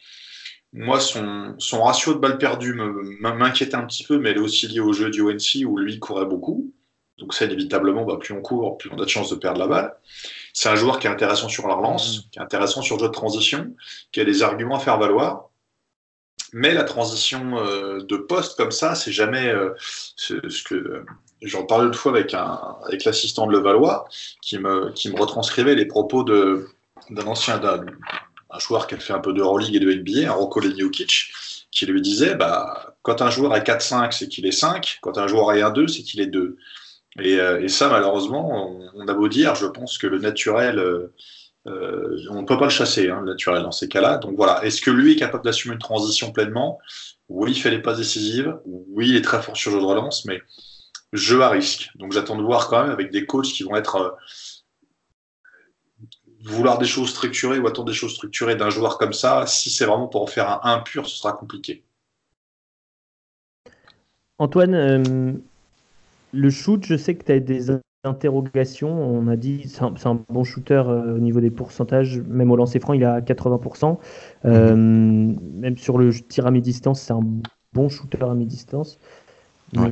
Moi, son, son, ratio de balles perdues m'inquiétait un petit peu, mais elle est aussi liée au jeu du ONC où lui courait beaucoup. Donc, ça, inévitablement, bah, plus on court, plus on a de chances de perdre la balle. C'est un joueur qui est intéressant sur la relance, mmh. qui est intéressant sur le jeu de transition, qui a des arguments à faire valoir. Mais la transition euh, de poste comme ça, c'est jamais euh, ce que j'en parlais une fois avec, avec l'assistant de Levallois qui me, qui me retranscrivait les propos d'un ancien d'un, un joueur qui a fait un peu de Euroleague et de NBA, un Rocco Leniokic, qui lui disait bah, quand un joueur est 4-5, c'est qu'il est 5, quand un joueur est 1-2, c'est qu'il est 2. Et, euh, et ça, malheureusement, on, a beau dire, je pense que le naturel, euh, euh, on ne peut pas le chasser, hein, le naturel, dans ces cas-là. Donc voilà, est-ce que lui est capable d'assumer une transition pleinement? Oui, il fait les passes décisives. Oui, il est très fort sur le jeu de relance, mais jeu à risque. Donc j'attends de voir quand même avec des coachs qui vont être euh, vouloir des choses structurées ou attendre des choses structurées d'un joueur comme ça. Si c'est vraiment pour en faire un 1 pur, ce sera compliqué. Antoine, euh, le shoot, je sais que tu as des interrogations. On a dit c'est un, bon shooter euh, au niveau des pourcentages, même au lancer franc, il à 80%. même sur le tir à mi-distance, c'est un bon shooter à mi-distance.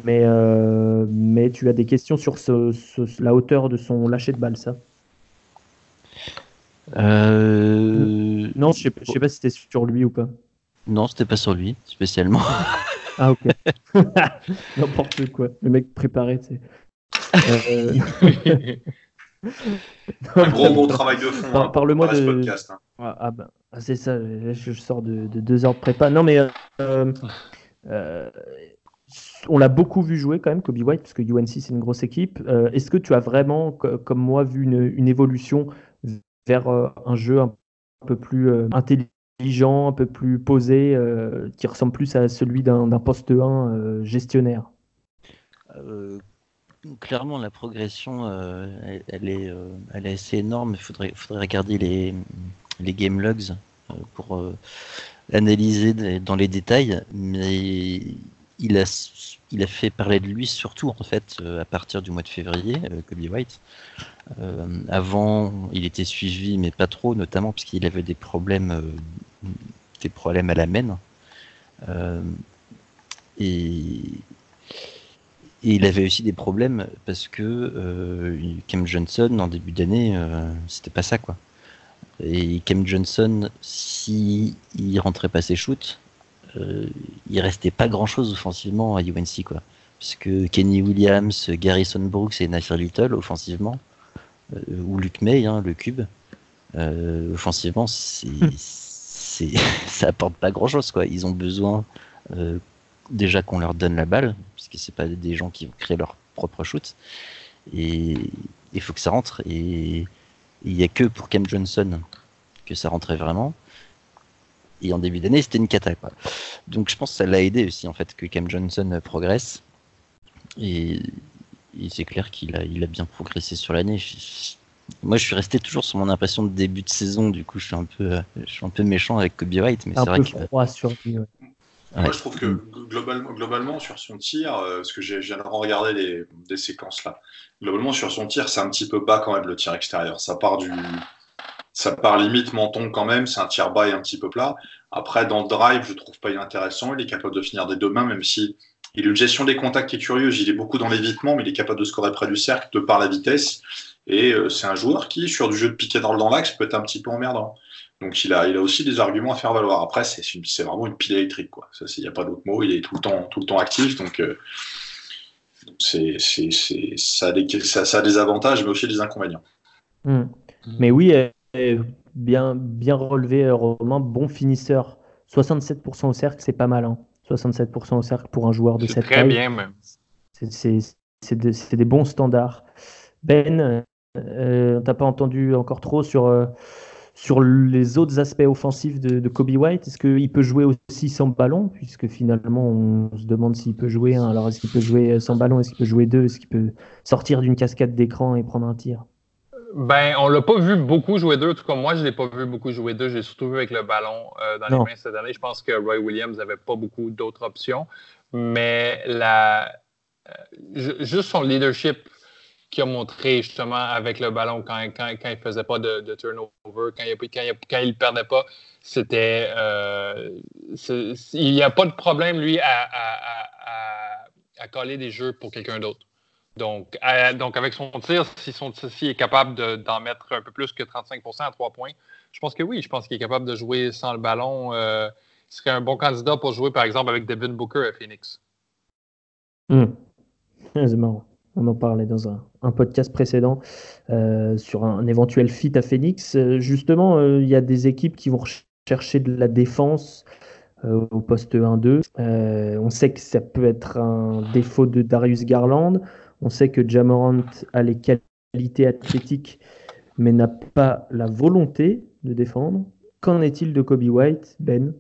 Mais, euh, mais tu as des questions sur la hauteur de son lâcher de balle, ça? Euh... Non, je ne sais, pas si c'était sur lui ou pas. Non, c'était pas sur lui, spécialement. ah, ok. N'importe quoi. Le mec préparé, tu sais. Euh... Un gros, gros travail de fond. Par, hein, Parle-moi de. Podcast, hein. ah, ah, ben, c'est ça, je, sors de, deux heures de prépa. Non, mais. Euh, euh on l'a beaucoup vu jouer quand même, Kobe White, parce que UNC c'est une grosse équipe. Euh, est-ce que tu as vraiment, comme moi, vu une, évolution vers euh, un jeu un peu plus euh, intelligent, un peu plus posé, qui ressemble plus à celui d'un poste 1 gestionnaire? Clairement, la progression, elle, est, elle est assez énorme. Il faudrait, regarder les, les game logs pour analyser dans les détails, mais il a, fait parler de lui surtout en fait euh, à partir du mois de février, euh, Kobe White. Euh, avant, il était suivi, mais pas trop, notamment parce qu'il avait des problèmes, des problèmes à la main. Et, il avait aussi des problèmes parce que Cam Johnson, en début d'année, c'était pas ça quoi. Et Cam Johnson, si il rentrait pas ses shoots, euh, il restait pas grand chose offensivement à UNC quoi. Parce que Kenny Williams, Garrison Brooks et Nasir Little offensivement, euh, ou Luke May, hein, le cube, euh, offensivement, c'est, c'est, ça apporte pas grand chose quoi. Ils ont besoin déjà qu'on leur donne la balle, parce que c'est pas des gens qui vont créer leur propre shoot, et il faut que ça rentre. Et il y a que pour Cam Johnson que ça rentrait vraiment. Et en début d'année, c'était une cata. Quoi. Donc je pense que ça l'a aidé aussi, en fait, que Cam Johnson progresse. Et, c'est clair qu'il a, il a bien progressé sur l'année. Moi, je suis resté toujours sur mon impression de début de saison. Du coup, je suis un peu, je suis un peu méchant avec Kobe White, mais c'est vrai que. sur Moi, je trouve que globalement, globalement sur son tir, euh, parce que j'ai regarder les, des séquences là, globalement sur son tir, c'est un petit peu bas quand même le tir extérieur. Ça part du, ça part limite menton quand même, c'est un tir bas et un petit peu plat. Après, dans le drive, je trouve pas inintéressant. Il est capable de finir des deux mains, même si il a une gestion des contacts qui est curieuse. Il est beaucoup dans l'évitement, mais il est capable de scorer près du cercle de par la vitesse. Et c'est un joueur qui, sur du jeu de piquet dans, l'axe, peut être un petit peu emmerdant. Donc il a, il a aussi des arguments à faire valoir. Après, c'est vraiment une pile électrique. Quoi. Il n'y a pas d'autre mot. Il est tout le temps, tout le temps actif. Donc c'est, ça, a des, ça, a des avantages, mais aussi des inconvénients. Hmm. Mais oui, bien, bien relevé, Romain. Bon finisseur. 67% au cercle, c'est pas mal. Hein. 67% au cercle pour un joueur de cette taille. Très bien, même. C'est de, des bons standards. Ben, euh, t'as pas entendu encore trop sur, euh, sur les autres aspects offensifs de, Kobe White? Est-ce qu'il peut jouer aussi sans ballon? Puisque finalement, on se demande s'il peut jouer. Alors, est-ce qu'il peut jouer sans ballon? Est-ce qu'il peut jouer deux? Est-ce qu'il peut sortir d'une cascade d'écran et prendre un tir? Ben, on l'a pas vu beaucoup jouer deux. En tout cas, moi, je l'ai pas vu beaucoup jouer deux. J'ai surtout vu avec le ballon euh, dans les mains cette année. Je pense que Roy Williams n'avait pas beaucoup d'autres options. Mais la, euh, juste son leadership qu'il a montré justement avec le ballon quand, quand, quand il faisait pas de, turnover, quand il, quand, il, perdait pas, c'était. Euh, il n'y a pas de problème, lui, à, à coller des jeux pour quelqu'un d'autre. Donc, donc, avec son tir, si son tir est capable d'en mettre un peu plus que 35% à trois points, je pense que oui. Je pense qu'il est capable de jouer sans le ballon. Euh, il serait un bon candidat pour jouer, par exemple, avec Devin Booker à Phoenix. Hmm. C'est marrant. On en parlait dans un, podcast précédent euh, sur un, éventuel fit à Phoenix. Euh, justement, il y a des équipes qui vont chercher de la défense au poste 1-2. on sait que ça peut être un défaut de Darius Garland. On sait que Jamorant a les qualités athlétiques, mais n'a pas la volonté de défendre. Qu'en est-il de Kobe White, Ben?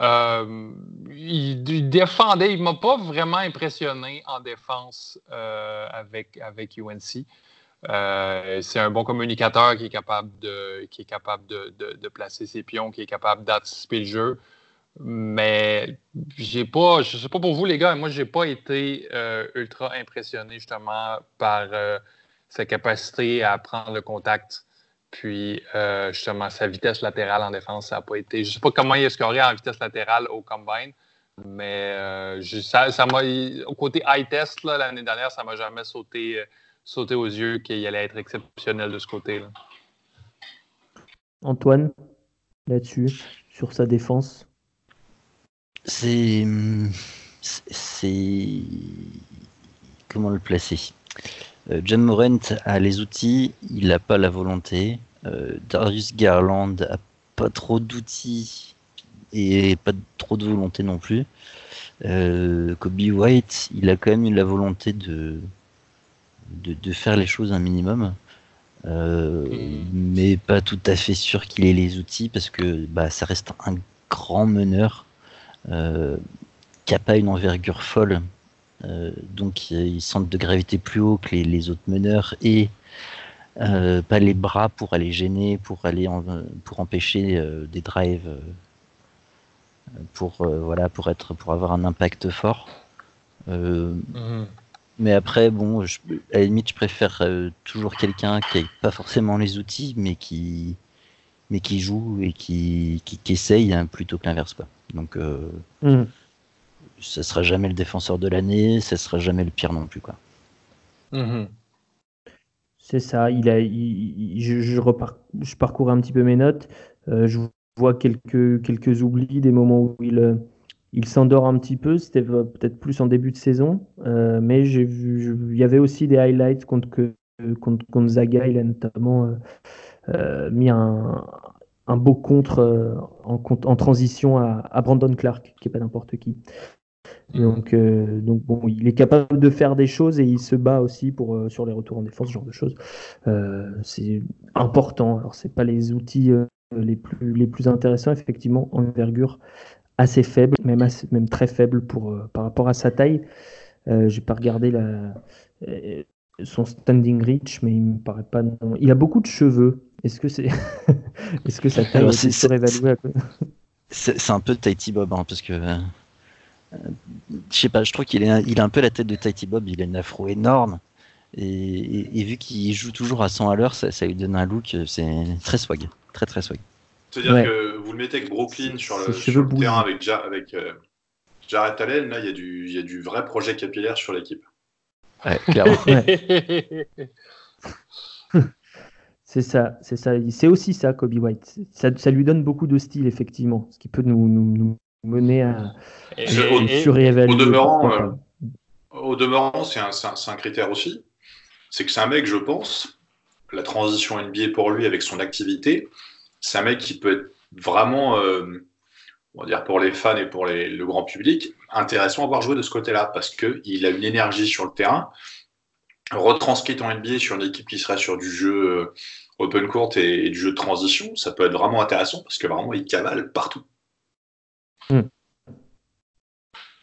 Euh, il, défendait, il m'a pas vraiment impressionné en défense euh, avec, avec UNC. Euh, c'est un bon communicateur qui est capable de, qui est capable de placer ses pions, qui est capable d'anticiper le jeu. Mais j'ai pas, je sais pas pour vous les gars, moi j'ai pas été euh, ultra impressionné justement par euh, sa capacité à prendre le contact. Puis euh, justement sa vitesse latérale en défense, ça n'a pas été. Je sais pas comment il a scoré en vitesse latérale au combine, mais ça, m'a au côté high test l'année dernière, ça m'a jamais sauté, sauté aux yeux qu'il allait être exceptionnel de ce côté-là. Antoine, là-dessus, sur sa défense. C'est. C'est. Comment le placer? Euh, John Morent a les outils, il n'a pas la volonté. Euh, Darius Garland a pas trop d'outils et pas trop de volonté non plus. Euh, Kobe White, il a quand même eu la volonté de, de, faire les choses un minimum. Hmm. mais pas tout à fait sûr qu'il ait les outils parce que bah, ça reste un grand meneur qui n'a pas une envergure folle, euh, donc il centre de gravité plus haut que les, autres meneurs et euh, pas les bras pour aller gêner, pour aller pour empêcher des drives, pour voilà, pour être, pour avoir un impact fort. Mhm. Mais après, bon, je, à la limite, je préfère toujours quelqu'un qui n'a pas forcément les outils, mais qui, mais qui joue et qui, qui, essaye hein, plutôt que l'inverse. Donc, euh, mm. ce sera jamais le défenseur de l'année, ce sera jamais le pire non plus. quoi. Mm-hmm. C'est ça. Il a, je, je, je, parcours un petit peu mes notes. Euh, je vois quelques, quelques oublis, des moments où il, euh, il s'endort un petit peu. C'était peut-être plus en début de saison. mais j'ai vu, il y avait aussi des highlights contre, contre, contre Zaga. Il a notamment mis un, un beau contre euh, en, transition à, Brandon Clark, qui n'est pas n'importe qui. Mm. Donc, euh, donc bon, il est capable de faire des choses et il se bat aussi pour euh, sur les retours en défense, ce genre de choses. c'est important. Alors c'est pas les outils les plus les plus intéressants effectivement, envergure assez faible, même même très faible pour par rapport à sa taille. J'ai pas regardé la son standing reach, mais il me paraît pas. Il a beaucoup de cheveux. Est-ce que c'est est-ce que ça peut surévalué C'est un peu Tahiti Bob hein, parce que euh, je sais pas, je trouve qu'il est il a un peu la tête de Tahiti Bob, il a une afro énorme et, vu qu'il joue toujours à 100 à l'heure, ça, lui donne un look, c'est très swag, très très swag. C'est-à-dire que vous le mettez avec Brooklyn sur le, terrain avec, avec euh, Jared Allen, là il y, a du, il y a du vrai projet capillaire sur l'équipe. Ouais, clairement. c'est ça, c'est ça. C'est aussi ça, Kobe White. Ça, lui donne beaucoup de style, effectivement, ce qui peut nous, nous, mener à, surévaluer. Au demeurant, euh, au demeurant c'est un, un, critère aussi. C'est que c'est un mec, je pense, la transition NBA pour lui avec son activité, c'est un mec qui peut être vraiment, euh, on va dire pour les fans et pour le grand public, intéressant à voir jouer de ce côté-là parce qu'il a une énergie sur le terrain, retranscrite en NBA sur une équipe qui serait sur du jeu euh, open court et, du jeu de transition, ça peut être vraiment intéressant parce que vraiment il cavale partout. Hmm.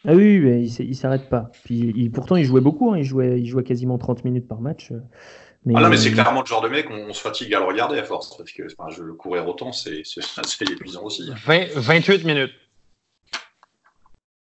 Ah oui, mais il, ne s'arrête pas. Puis pourtant il jouait beaucoup, hein. il, jouait, il jouait quasiment 30 minutes par match. Mais, ah non, mais c'est clairement le genre de mec, on, se fatigue à le regarder à force, parce que je le courir autant, c'est épuisant aussi. 28 minutes.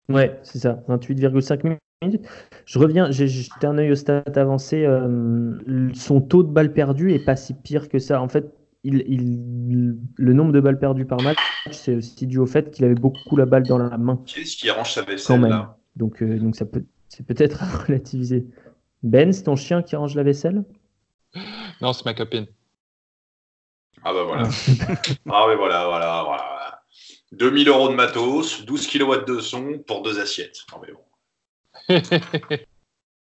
Ouais, c'est ça, 28,5 minutes. Je reviens, j'ai jeté un œil au stat avancé. Euh, son taux de balles perdues est pas si pire que ça. En fait, il, il, le nombre de balles perdues par match, c'est aussi dû au fait qu'il avait beaucoup la balle dans la main. Qui est-ce qui arrange sa vaisselle là? Donc, euh, donc ça peut, c'est peut-être à relativiser. Ben, c'est ton chien qui arrange la vaisselle? Non, c'est ma copine. Ah bah voilà. ah ouais, voilà, voilà, voilà. 2000 euros de matos, 12 kW de son pour deux assiettes. Non, mais bon.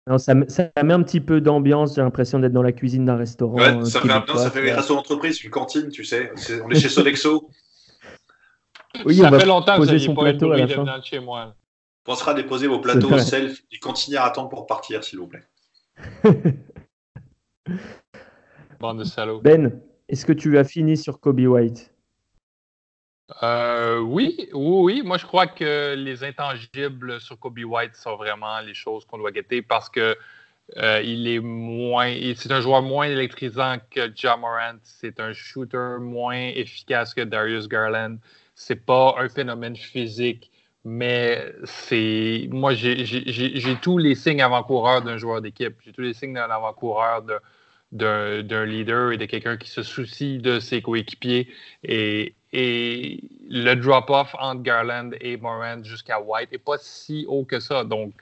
non, ça, ça, met un petit peu d'ambiance, j'ai l'impression d'être dans la cuisine d'un restaurant. Ouais, euh, ça, fait, un, ça fait restaurant d'entreprise, une cantine, tu sais. on est chez Sodexo. oui, ça on va fait longtemps poser que son plateau à la fin. Chez moi. Pensera à déposer vos plateaux au self, les cantinières attendent pour partir, s'il vous plaît. Bande de salauds. Ben, est-ce que tu as fini sur Kobe White? Euh, oui, oui, Moi, je crois que les intangibles sur Kobe White sont vraiment les choses qu'on doit guetter parce que euh, il est moins, c'est un joueur moins électrisant que Ja Morant. C'est un shooter moins efficace que Darius Garland. C'est pas un phénomène physique, mais c'est, moi, j'ai tous les signes avant-coureurs d'un joueur d'équipe. J'ai tous les signes d'un avant-coureur d'un leader et de quelqu'un qui se soucie de ses coéquipiers. Et, et le drop-off entre Garland et Morant jusqu'à White n'est pas si haut que ça. Donc,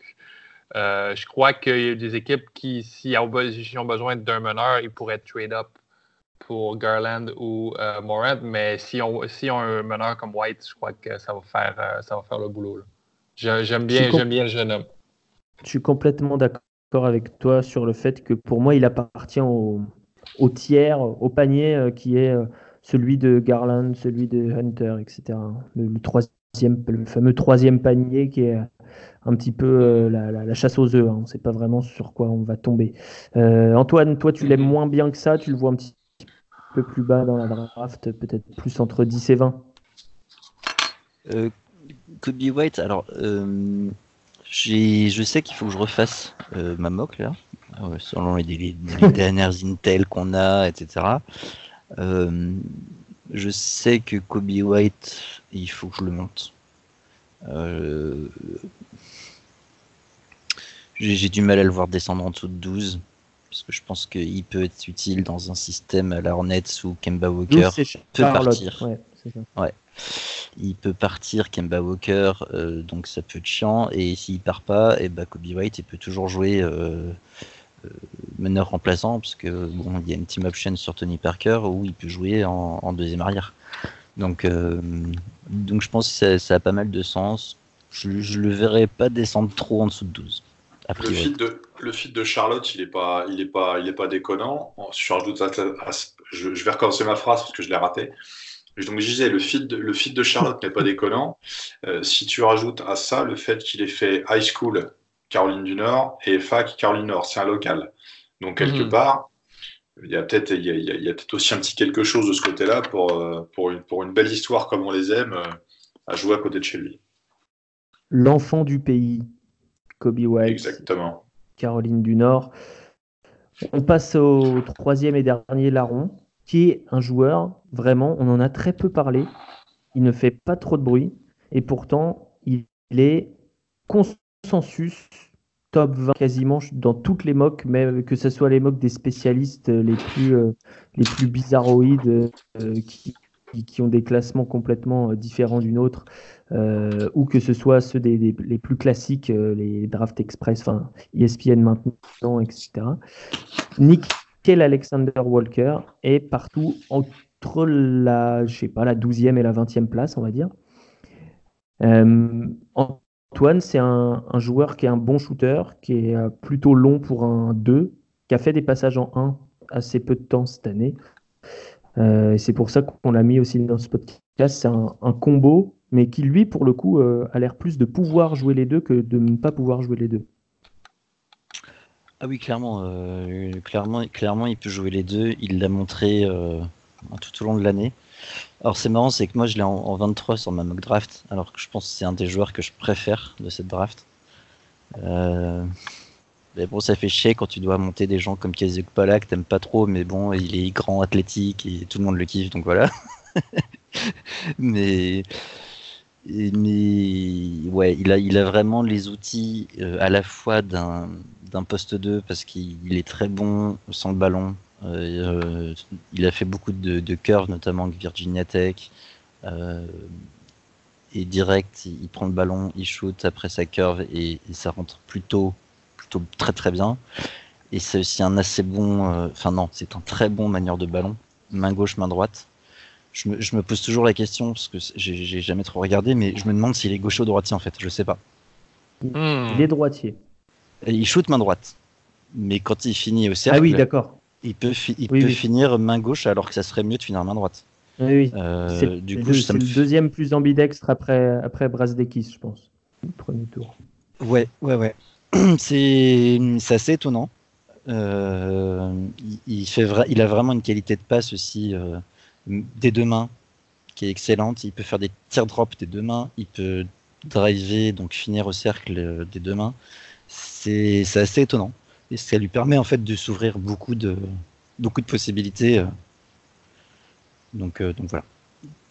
euh, je crois qu'il y a des équipes qui, s'ils ont besoin d'un meneur, ils pourraient trade up pour Garland ou euh, Morant. Mais si on, si on a un meneur comme White, je crois que ça va faire, euh, ça va faire le boulot. J'aime bien, bien le jeune homme. Je suis complètement d'accord avec toi sur le fait que pour moi, il appartient au, tiers, au panier qui est celui de Garland, celui de Hunter, etc. Le, troisième, le fameux troisième panier qui est un petit peu euh, la, chasse aux œufs. Hein. On ne sait pas vraiment sur quoi on va tomber. Antoine, toi, tu l'aimes mm-hmm. moins bien que ça? Tu le vois un petit peu plus bas dans la draft, peut-être plus entre 10 et 20. Kobe White, alors je sais qu'il faut que je refasse euh, ma mock là, euh, selon les, dernières Intel qu'on a, etc. Euh, je sais que Kobe White, il faut que je le monte. J'ai du mal à le voir descendre en dessous de 12 parce que je pense qu'il peut être utile dans un système à la Hornets où Kemba Walker peut partir. ouais il peut partir Kemba Walker, euh, donc ça peut être chiant. Et s'il part pas, et eh ben, Kobe White il peut toujours jouer euh, euh, meneur remplaçant, parce que bon, il y a une team option sur Tony Parker où il peut jouer en, deuxième arrière. Donc, donc je pense que ça, a pas mal de sens. Je, le verrai pas descendre trop en dessous de 12. Le fit, de, le fit de Charlotte, il est pas, il est pas, il est pas déconnant. Je, je, je vais recommencer ma phrase parce que je l'ai raté. Donc je disais, le feed, le feed de Charlotte n'est pas déconnant. Euh, si tu rajoutes à ça le fait qu'il ait fait high school Caroline du Nord et fac Caroline Nord, c'est un local. Donc quelque mhm. part, il y a peut-être il y a, peut aussi un petit quelque chose de ce côté-là pour, euh, pour, une, pour une belle histoire comme on les aime euh, à jouer à côté de chez lui. L'enfant du pays, Kobe White. Exactement. Caroline du Nord. On passe au troisième et dernier larron qui est un joueur, vraiment, on en a très peu parlé. Il ne fait pas trop de bruit. Et pourtant, il est consensus top 20 quasiment dans toutes les mocks, mais que ce soit les mocks des spécialistes les plus, euh, les plus bizarroïdes euh, qui, qui, ont des classements complètement euh, différents d'une autre, ou que ce soit ceux des, les plus classiques, les Draft Express, enfin ESPN maintenant, etc. Nick Nickel Alexander Walker est partout entre la, je sais pas, la 12e et la 20e place, on va dire. Euh, Antoine, c'est un, joueur qui est un bon shooter, qui est plutôt long pour un 2, qui a fait des passages en 1 assez peu de temps cette année. et c'est pour ça qu'on l'a mis aussi dans ce podcast. C'est un, combo, mais qui lui, pour le coup, a l'air plus de pouvoir jouer les deux que de ne pas pouvoir jouer les deux. Ah oui, clairement, euh, clairement, clairement, il peut jouer les deux. Il l'a montré euh, tout au long de l'année. Alors c'est marrant, c'est que moi je l'ai en, 23 sur ma mock draft, alors que je pense que c'est un des joueurs que je préfère de cette draft. Euh, mais bon, ça fait chier quand tu dois monter des gens comme Kezek Palak, t'aimes pas trop, mais bon, il est grand, athlétique et tout le monde le kiffe, donc voilà. mais mais ouais, il a, il a vraiment les outils à la fois d'un poste 2 parce qu'il est très bon sans le ballon. Euh, il a fait beaucoup de, de curves, notamment avec Virginia Tech. Euh, et direct, il, prend le ballon, il shoot après sa curve et, ça rentre plutôt, plutôt très très bien. Et c'est aussi un assez bon, euh, enfin non, c'est un très bon manière de ballon, main gauche, main droite. Je me, je me pose toujours la question parce que j'ai jamais trop regardé, mais je me demande s'il est gaucher ou droitier en fait, je sais pas. Il est droitier. Il shoot main droite. Mais quand il finit au cercle, ah oui, d'accord. Il peut, il peut finir main gauche alors que ça serait mieux de finir main droite. Oui, oui. Euh, c'est du coup, le, le deuxième plus ambidextre après, après Brasdekis, je pense. Le premier tour. Ouais, ouais, ouais. C'est assez étonnant. Euh, il, fait il a vraiment une qualité de passe aussi euh, des deux mains qui est excellente. Il peut faire des tirs drop des deux mains. Il peut driver, donc finir au cercle des deux mains c'est assez étonnant. Et ça lui permet en fait de s'ouvrir beaucoup de, beaucoup de possibilités. Euh. Donc, euh, donc voilà.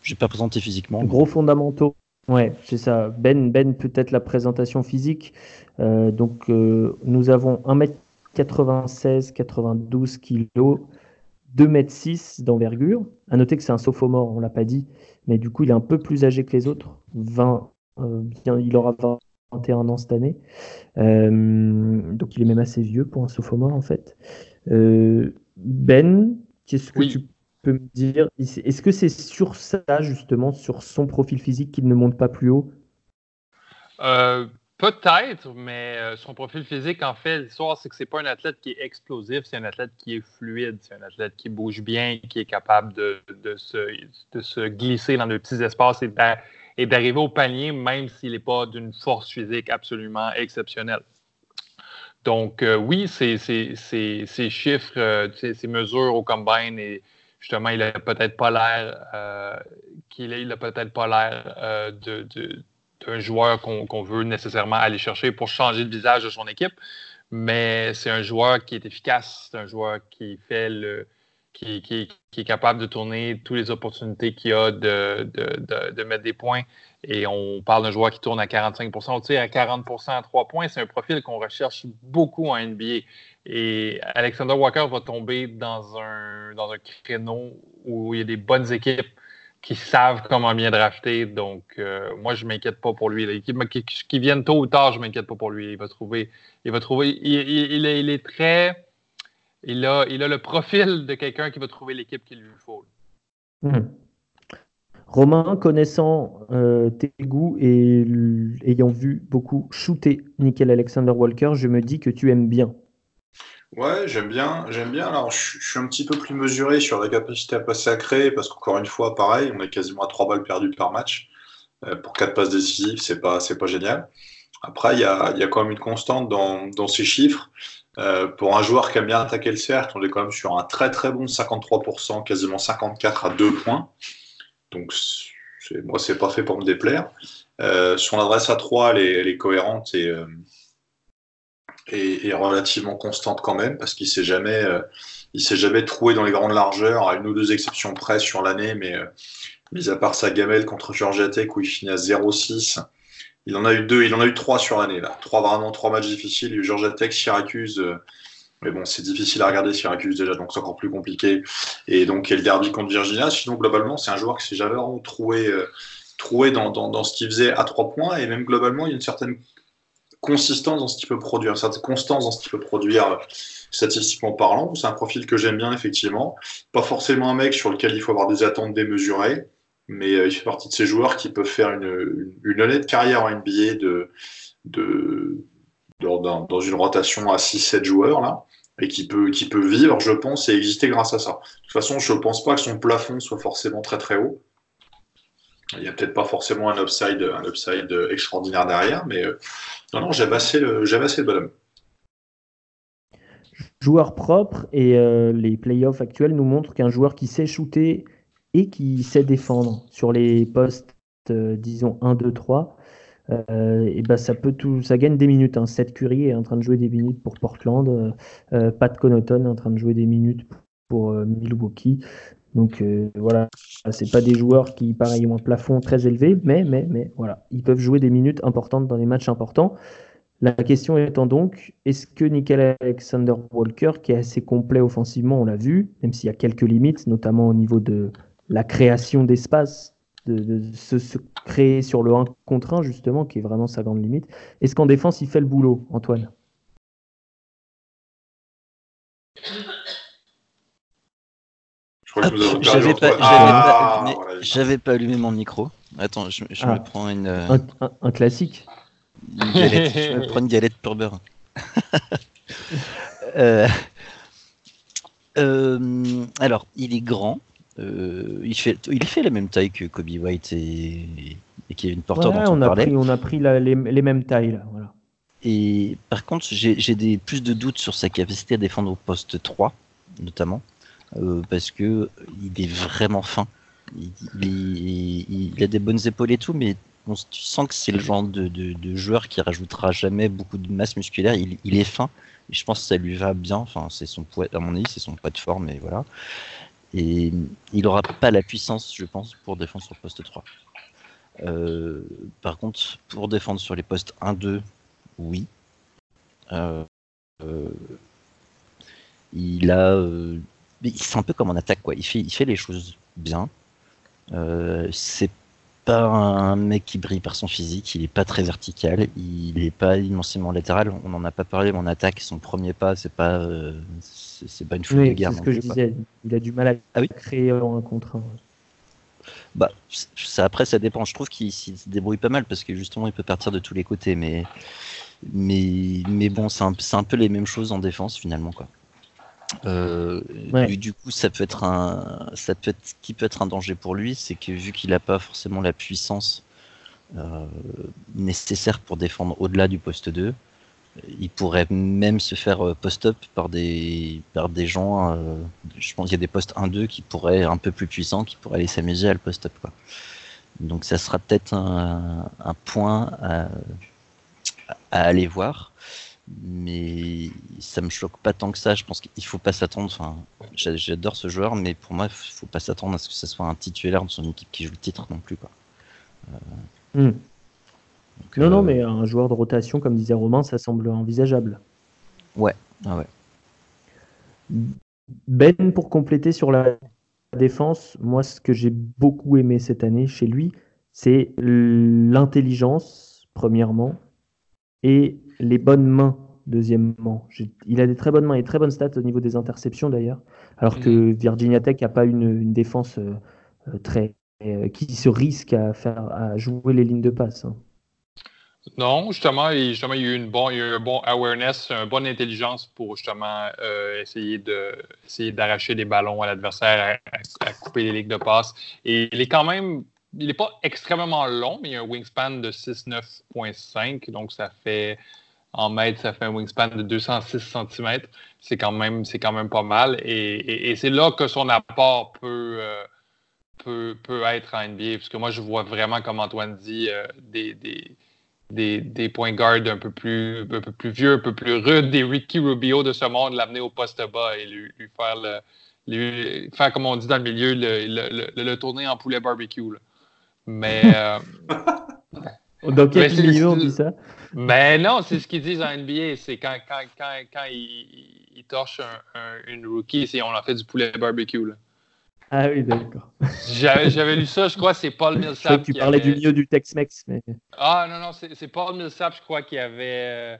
Je vais pas présenté physiquement. Gros fondamentaux. Ouais, c'est ça. Ben, ben peut-être la présentation physique. Euh, donc nous avons 1m96, 92 kg, 2m6 d'envergure. À noter que c'est un sophomore, on l'a pas dit, mais du coup il est un peu plus âgé que les autres. 20, bien, il aura 20 21 ans cette année. Euh, donc il est même assez vieux pour un sophomore en fait. Euh, ben, qu'est-ce que tu peux me dire? Est-ce que c'est sur ça justement, sur son profil physique qu'il ne monte pas plus haut? Euh, Peut-être, mais son profil physique, en fait, l'histoire, c'est que c'est pas un athlète qui est explosif, c'est un athlète qui est fluide, c'est un athlète qui bouge bien, qui est capable de, de, se, de se, glisser dans de petits espaces et et d'arriver au panier, même s'il n'est pas d'une force physique absolument exceptionnelle. Donc, euh, oui, ces, chiffres, euh, ces, mesures au combine, et justement, il n'a peut-être pas l'air euh, il peut-être pas l'air d'un joueur qu'on veut nécessairement aller chercher pour changer le visage de son équipe, mais c'est un joueur qui est efficace, c'est un joueur qui fait le, qui, est capable de tourner toutes les opportunités qu'il a de, mettre des points. Et on parle d'un joueur qui tourne à 45% On tire à 40% à 3 points. C'est un profil qu'on recherche beaucoup en NBA. Et Alexander Walker va tomber dans un, dans un créneau où il y a des bonnes équipes qui savent comment bien drafter. Donc, euh, moi, je ne m'inquiète pas pour lui. L'équipe qui, qui, tôt ou tard, je ne m'inquiète pas pour lui. Il va trouver. Il va trouver. il est très il a, il a le profil de quelqu'un qui va trouver l'équipe qu'il lui faut. Hmm. Romain, connaissant euh, tes goûts et ayant vu beaucoup shooter Nickel Alexander Walker, je me dis que tu aimes bien. Ouais, j'aime bien, j'aime bien. Alors, je, suis un petit peu plus mesuré sur la capacité à passer à créer, parce qu'encore une fois, pareil, on est quasiment à 3 balles perdues par match. Euh, pour 4 passes décisives, c'est pas, c'est pas génial. Après, il y a, y a, quand même une constante dans, dans ces chiffres. Euh, pour un joueur qui aime bien attaquer le cercle, on est quand même sur un très très bon 53%, quasiment 54 à 2 points. Donc moi, c'est pas fait pour me déplaire. Euh, son adresse à 3, elle est, cohérente euh, et, relativement constante quand même, parce qu'il s'est jamais, s'est jamais trouvé dans les grandes largeurs, à une ou deux exceptions près sur l'année, mais mis à part sa gamelle contre Georgia Tech où il finit à 0-6 il en a eu deux, il en a eu trois sur l'année là. Trois vraiment trois matchs difficiles. Il y a eu Georgia Tech, Syracuse. Euh, mais bon, c'est difficile à regarder Syracuse déjà, donc c'est encore plus compliqué. Et donc il y a le derby contre Virginia. Sinon globalement, c'est un joueur qui s'est jamais vraiment trouvé, euh, dans, dans, ce qu'il faisait à trois points. Et même globalement, il y a une certaine consistance dans ce qu'il peut produire, une certaine constance dans ce qu'il peut produire euh, statistiquement parlant. C'est un profil que j'aime bien, effectivement. Pas forcément un mec sur lequel il faut avoir des attentes démesurées, mais il fait partie de ces joueurs qui peuvent faire une, une, honnête carrière en NBA de, de, dans, dans, une rotation à 6-7 joueurs, là et qui peut, qui peut vivre, je pense, et exister grâce à ça. De toute façon, je ne pense pas que son plafond soit forcément très très haut. Il n'y a peut-être pas forcément un upside, un upside extraordinaire derrière, mais euh, non, non, j'aime assez, le, assez le bonhomme. Joueur propre et euh, les playoffs actuels nous montrent qu'un joueur qui sait shooter et qui sait défendre sur les postes, euh, disons 1, 2, 3, euh, et ben ça peut tout, ça gagne des minutes. Hein. Seth Curry est en train de jouer des minutes pour Portland, euh, euh, Pat Connaughton est en train de jouer des minutes pour Milwaukee. Donc voilà, c'est pas des joueurs qui, pareil, ont un plafond très élevé, mais, mais, mais voilà, ils peuvent jouer des minutes importantes dans des matchs importants. La question étant donc, est-ce que Nickel Alexander Walker, qui est assez complet offensivement, on l'a vu, même s'il y a quelques limites, notamment au niveau de la création d'espace, de, se, créer sur le 1 contre 1, justement, qui est vraiment sa grande limite. Est-ce qu'en défense, il fait le boulot, Antoine? J'avais pas, ah, pas, allumé mon micro. Attends, je, je me ah. prends une. Euh, un, classique. Une galette. je me prends une galette pour beurre. Euh, euh, alors, il est grand. Euh, il, fait, il fait la même taille que Kobe White et, et Kevin Porter dont on, on a Pris, on a pris les, les, mêmes tailles. Là, voilà. Et par contre, j'ai plus de doutes sur sa capacité à défendre au poste 3, notamment, euh, parce que il est vraiment fin. Il, il, a des bonnes épaules et tout, mais on, tu sens que c'est le genre de, de, de, joueur qui rajoutera jamais beaucoup de masse musculaire. Il, est fin, et je pense que ça lui va bien. Enfin, c'est son poids, à mon avis, c'est son poids de forme, et voilà. Il n'aura pas la puissance, je pense, pour défendre sur le poste 3. Euh, par contre, pour défendre sur les postes 1-2, oui. Euh, euh, il a. c'est un peu comme en attaque, quoi. Il fait, il fait les choses bien. c'est pas un mec qui brille par son physique, il est pas très vertical, il est pas immensément latéral. On n'en a pas parlé, mais en attaque, son premier pas, c'est pas, euh, c'est pas une foule de guerre. C'est ce que je disais. Il a du mal à ah créer en un contre un. Bah, ça, après, ça dépend. Je trouve qu'il se débrouille pas mal parce que justement, il peut partir de tous les côtés, mais, mais, mais bon, c'est un, un, peu les mêmes choses en défense finalement, quoi. Euh, du, coup, ça peut être un, ça peut être, qui peut être un danger pour lui, c'est que vu qu'il n'a pas forcément la puissance euh, nécessaire pour défendre au-delà du poste 2, il pourrait même se faire euh, post-up par des, par des gens. je pense qu'il y a des postes 1-2 qui pourraient un peu plus puissants, qui pourraient aller s'amuser à le post-up. Donc, ça sera peut-être un, un, point à, à aller voir mais ça me choque pas tant que ça. Je pense qu'il faut pas s'attendre. Enfin, j'adore ce joueur, mais pour moi, il faut pas s'attendre à ce que ce soit un titulaire de son équipe qui joue le titre non plus. Quoi. Euh, hmm. non, non, euh, mais un joueur de rotation, comme disait Romain, ça semble envisageable. Ouais, ah ouais. Ben, pour compléter sur la défense, moi, ce que j'ai beaucoup aimé cette année chez lui, c'est l'intelligence, premièrement, et les bonnes mains, deuxièmement. Il a des très bonnes mains et très bonnes stats au niveau des interceptions d'ailleurs, alors que mhm. Virginia Tech n'a pas une, une défense euh, euh, très euh, qui se risque à faire à jouer les lignes de passe. Hein. Non, justement, il, justement, il y a eu une bon, il y a eu un bon awareness, une bonne intelligence pour justement essayer de essayer d'arracher des ballons à l'adversaire, à, couper les lignes de passe. Et il est quand même il n'est pas extrêmement long, mais il a un wingspan de 6,9.5, donc ça fait en mètres, ça fait un wingspan de 206 cm. C'est quand même, c'est quand même pas mal. Et, c'est là que son apport peut, euh, peut, peut, être en NBA. Parce que moi, je vois vraiment, comme Antoine dit, euh, des, des, des, points garde un peu, plus, un peu plus vieux, un peu plus rudes, des Ricky Rubio de ce monde, l'amener au poste bas et lui, faire le. faire, comme on dit dans le milieu, le, le, tourner en poulet barbecue. Mais. Euh, Dans quel milieu on dit ça? Mais non, c'est ce qu'ils disent en NBA. C'est quand, quand, quand, quand ils, torchent un, une rookie, on a fait du poulet barbecue. Là. Ah oui, d'accord. J'avais lu ça, je crois, c'est Paul Millsap. Je crois que tu parlais du milieu du Tex-Mex. Mais... Ah non, non, c'est Paul Millsap, je crois, qui avait. Euh,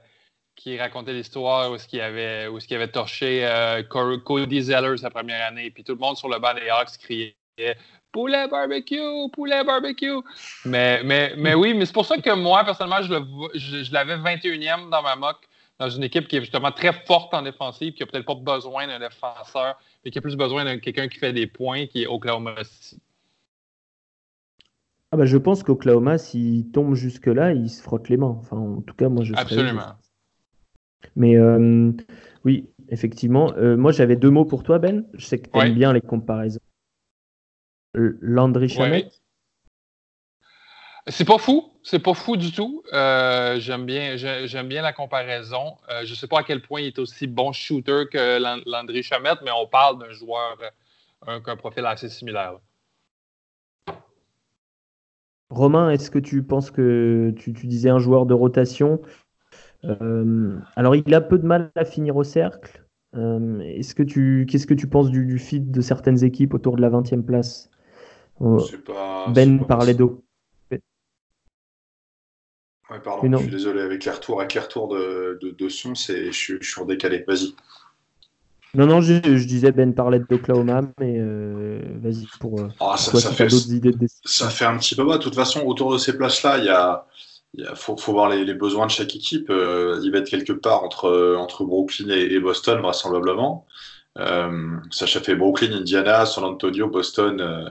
qui racontait l'histoire où ce qu'il avait, où ce avait torché euh, Cody Zeller sa première année. Puis tout le monde sur le banc des Hawks criait Poulet barbecue, poulet barbecue. Mais, mais, mais oui, mais c'est pour ça que moi, personnellement, je l'avais 21e dans ma mock, dans une équipe qui est justement très forte en défensive, qui n'a peut-être pas besoin d'un défenseur, mais qui a plus besoin d'un quelqu'un qui fait des points, qui est Oklahoma City. Ah bah je pense qu'Oklahoma, s'il tombe jusque-là, il se frotte les mains. Enfin, en tout cas, moi, je Absolument. Mais euh, oui, effectivement. Euh, moi, j'avais deux mots pour toi, Ben. Je sais que tu aimes bien les comparaisons. Landry Chamet C'est pas fou. C'est pas fou du tout. Euh, j'aime bien, j'aime bien la comparaison. je ne sais pas à quel point il est aussi bon shooter que Landry Chamet, mais on parle d'un joueur un, un profil assez similaire. Romain, est-ce que tu penses que tu, disais un joueur de rotation? Euh, alors, il a peu de mal à finir au cercle. Euh, est-ce que tu, qu'est-ce que tu penses du, fit de certaines équipes autour de la 20e place? Euh, Ben parlait d'eau. Ouais, pardon, je suis désolé, avec les retours, avec les retours de, de, son, c'est, je, suis en décalé. Vas-y. Non, non, je, disais Ben parlait d'Oklahoma, mais vas-y pour. Ah, ça, fait, d'autres idées de ça fait un petit peu bas. De toute façon, autour de ces places-là, il y a, il faut, voir les, besoins de chaque équipe. Euh, il va être quelque part entre, entre Brooklyn et, Boston, vraisemblablement. Euh, ça fait Brooklyn, Indiana, San Antonio, Boston, euh,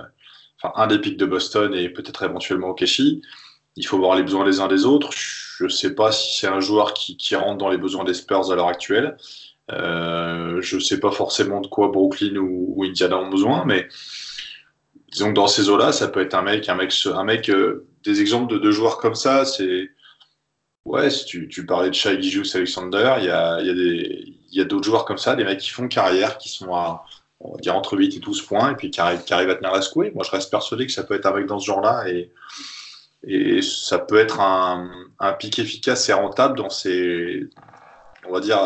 un des pics de Boston et peut-être éventuellement Okeshi. Il faut voir les besoins des uns des autres. Je ne sais pas si c'est un joueur qui, rentre dans les besoins des Spurs à l'heure actuelle. je ne sais pas forcément de quoi Brooklyn ou, Indiana ont besoin, mais disons que dans ces eaux-là, ça peut être un mec, un mec, un mec des exemples de, joueurs comme ça, c'est. Ouais, tu, parlais de Shai Gijus Alexander, il y a, y a d'autres joueurs comme ça, des mecs qui font carrière, qui sont à, on va dire, entre 8 et 12 points, et puis qui arrivent, qui arrivent à tenir la secouée. Moi, je reste persuadé que ça peut être un mec dans ce genre-là, et, et ça peut être un, un pic efficace et rentable dans ces, on va dire,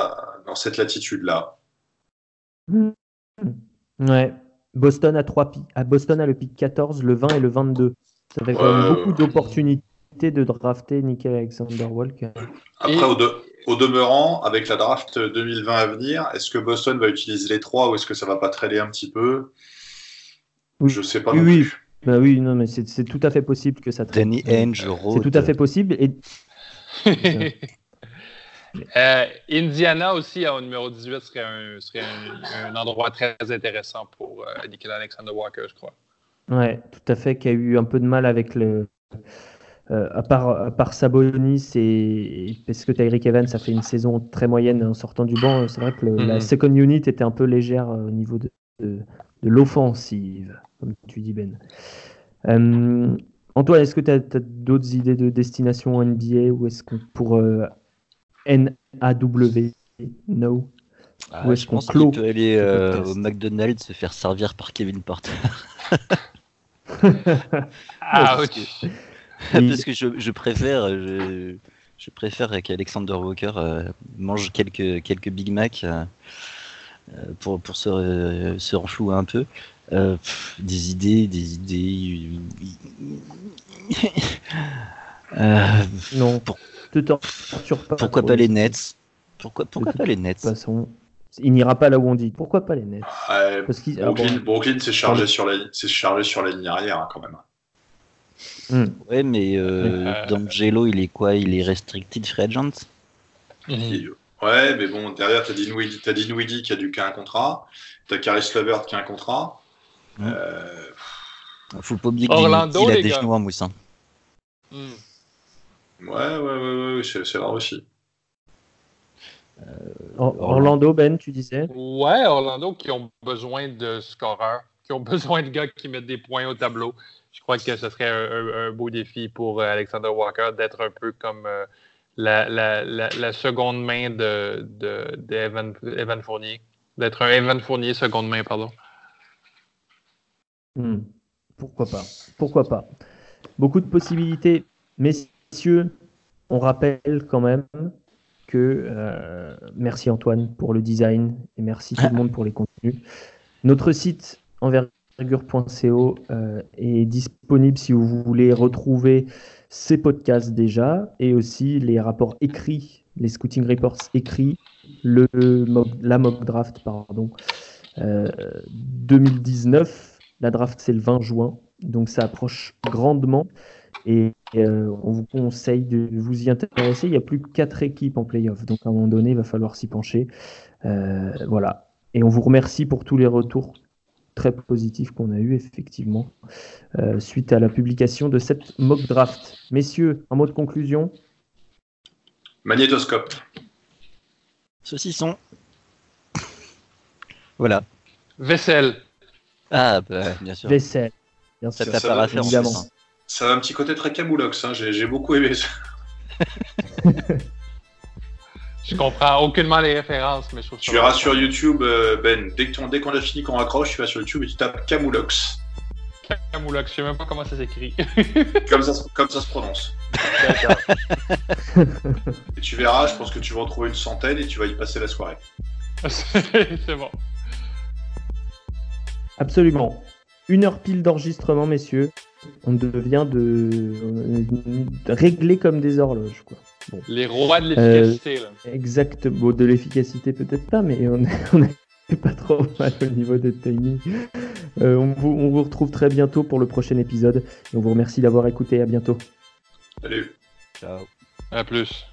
dans cette latitude-là. Ouais. Boston a 3 à Boston a le pic 14, le 20 et le 22. Ça fait quand même beaucoup d'opportunités de drafter Nickel Alexander Walker. Après, au, demeurant, avec la draft 2020 à venir, est-ce que Boston va utiliser les trois ou est-ce que ça va pas traîner un petit peu? Oui. Je sais pas. Oui, oui. Bah oui, non, mais c'est tout à fait possible que ça traîne. Danny Ainge, C'est tout à fait possible. Et... Euh, Indiana aussi, au numéro 18, serait un, serait un, endroit très intéressant pour euh, Nickel Alexander Walker, je crois. Ouais, tout à fait, qui a eu un peu de mal avec le. Euh, à, part, à part Sabonis et, parce que Tyreek Evans a fait une saison très moyenne en sortant du banc, c'est vrai que la mhm. second unit était un peu légère euh, au niveau de, de, l'offensive, comme tu dis Ben. Euh, Antoine, est-ce que tu as, d'autres idées de destination NBA ou est-ce qu'on pour NAW No ah, Je pense qu'il peut aller au McDonald's se faire servir par Kevin Porter. ah, que, parce que je, je préfère, je, je préfère qu'Alexander Walker euh, mange quelques, quelques Big Mac euh, euh, pour, pour se, se renflouer un peu. des idées, des idées. non, pour, pas pourquoi pas les Nets? Pourquoi, pourquoi pas les Nets? façon, il n'ira pas là où on dit. Pourquoi pas les Nets? Parce Brooklyn, s'est chargé, sur la, chargé sur la ligne arrière hein, quand même. Hmm. Ouais, mais euh, D'Angelo, il est quoi? Il est restricted free agent? Ouais, mais bon, derrière, t'as as Dinwiddie qui a du qu'un contrat. T'as Caris Levert qui a un contrat. Hmm. Euh... Faut pas oublier qu'il a des genoux en mousse. Hein. Hmm. Ouais, ouais, ouais, ouais, c'est vrai aussi. Euh, Orlando, Ben, tu disais? Ouais, Orlando qui ont besoin de scoreurs, qui ont besoin de gars qui mettent des points au tableau. Je crois que ce serait un, beau défi pour euh, Alexander Walker d'être un peu comme euh, la, seconde main de, Evan, Fournier. D'être un Evan Fournier seconde main, pardon. Hmm. Pourquoi pas Pourquoi pas Beaucoup de possibilités. Messieurs, on rappelle quand même que euh, merci Antoine pour le design et merci tout le monde pour les contenus. Notre site envergure d'envergure.co euh, est disponible si vous voulez retrouver ces podcasts déjà et aussi les rapports écrits, les scouting reports écrits, le la mock draft pardon, 2019. Euh, la draft c'est le 20 juin, donc ça approche grandement et euh, on vous conseille de vous y intéresser. Il n'y a plus que 4 équipes en playoff, donc à un moment donné il va falloir s'y pencher. voilà. Et on vous remercie pour tous les retours très positif qu'on a eu effectivement euh, suite à la publication de cette mock draft. Messieurs, un mot de conclusion? Magnétoscope. Saucisson. voilà. Vaisselle. Ah, bah, bien sûr. Vaisselle. Bien sûr. Ça, ça, évidemment. Ça a un petit côté très camoulox, hein. j'ai beaucoup aimé ça. Je comprends aucunement les références, mais je trouve Tu verras sur YouTube, euh, Ben, dès qu'on a fini qu'on raccroche, tu vas sur YouTube et tu tapes Camoulox. Camoulox, je sais même pas comment ça s'écrit. comme, ça, comme ça se prononce. Et tu verras, je pense que tu vas en trouver une centaine et tu vas y passer la soirée. C'est bon. Absolument. Une heure pile d'enregistrement, messieurs. On devient de... régler comme des horloges, quoi. Les rois de l'efficacité. Euh, exact. de l'efficacité peut-être pas, mais on n'est pas trop mal au niveau de timing. Euh, on, vous, on vous retrouve très bientôt pour le prochain épisode. Et on vous remercie d'avoir écouté. À bientôt. Salut. Ciao. À plus.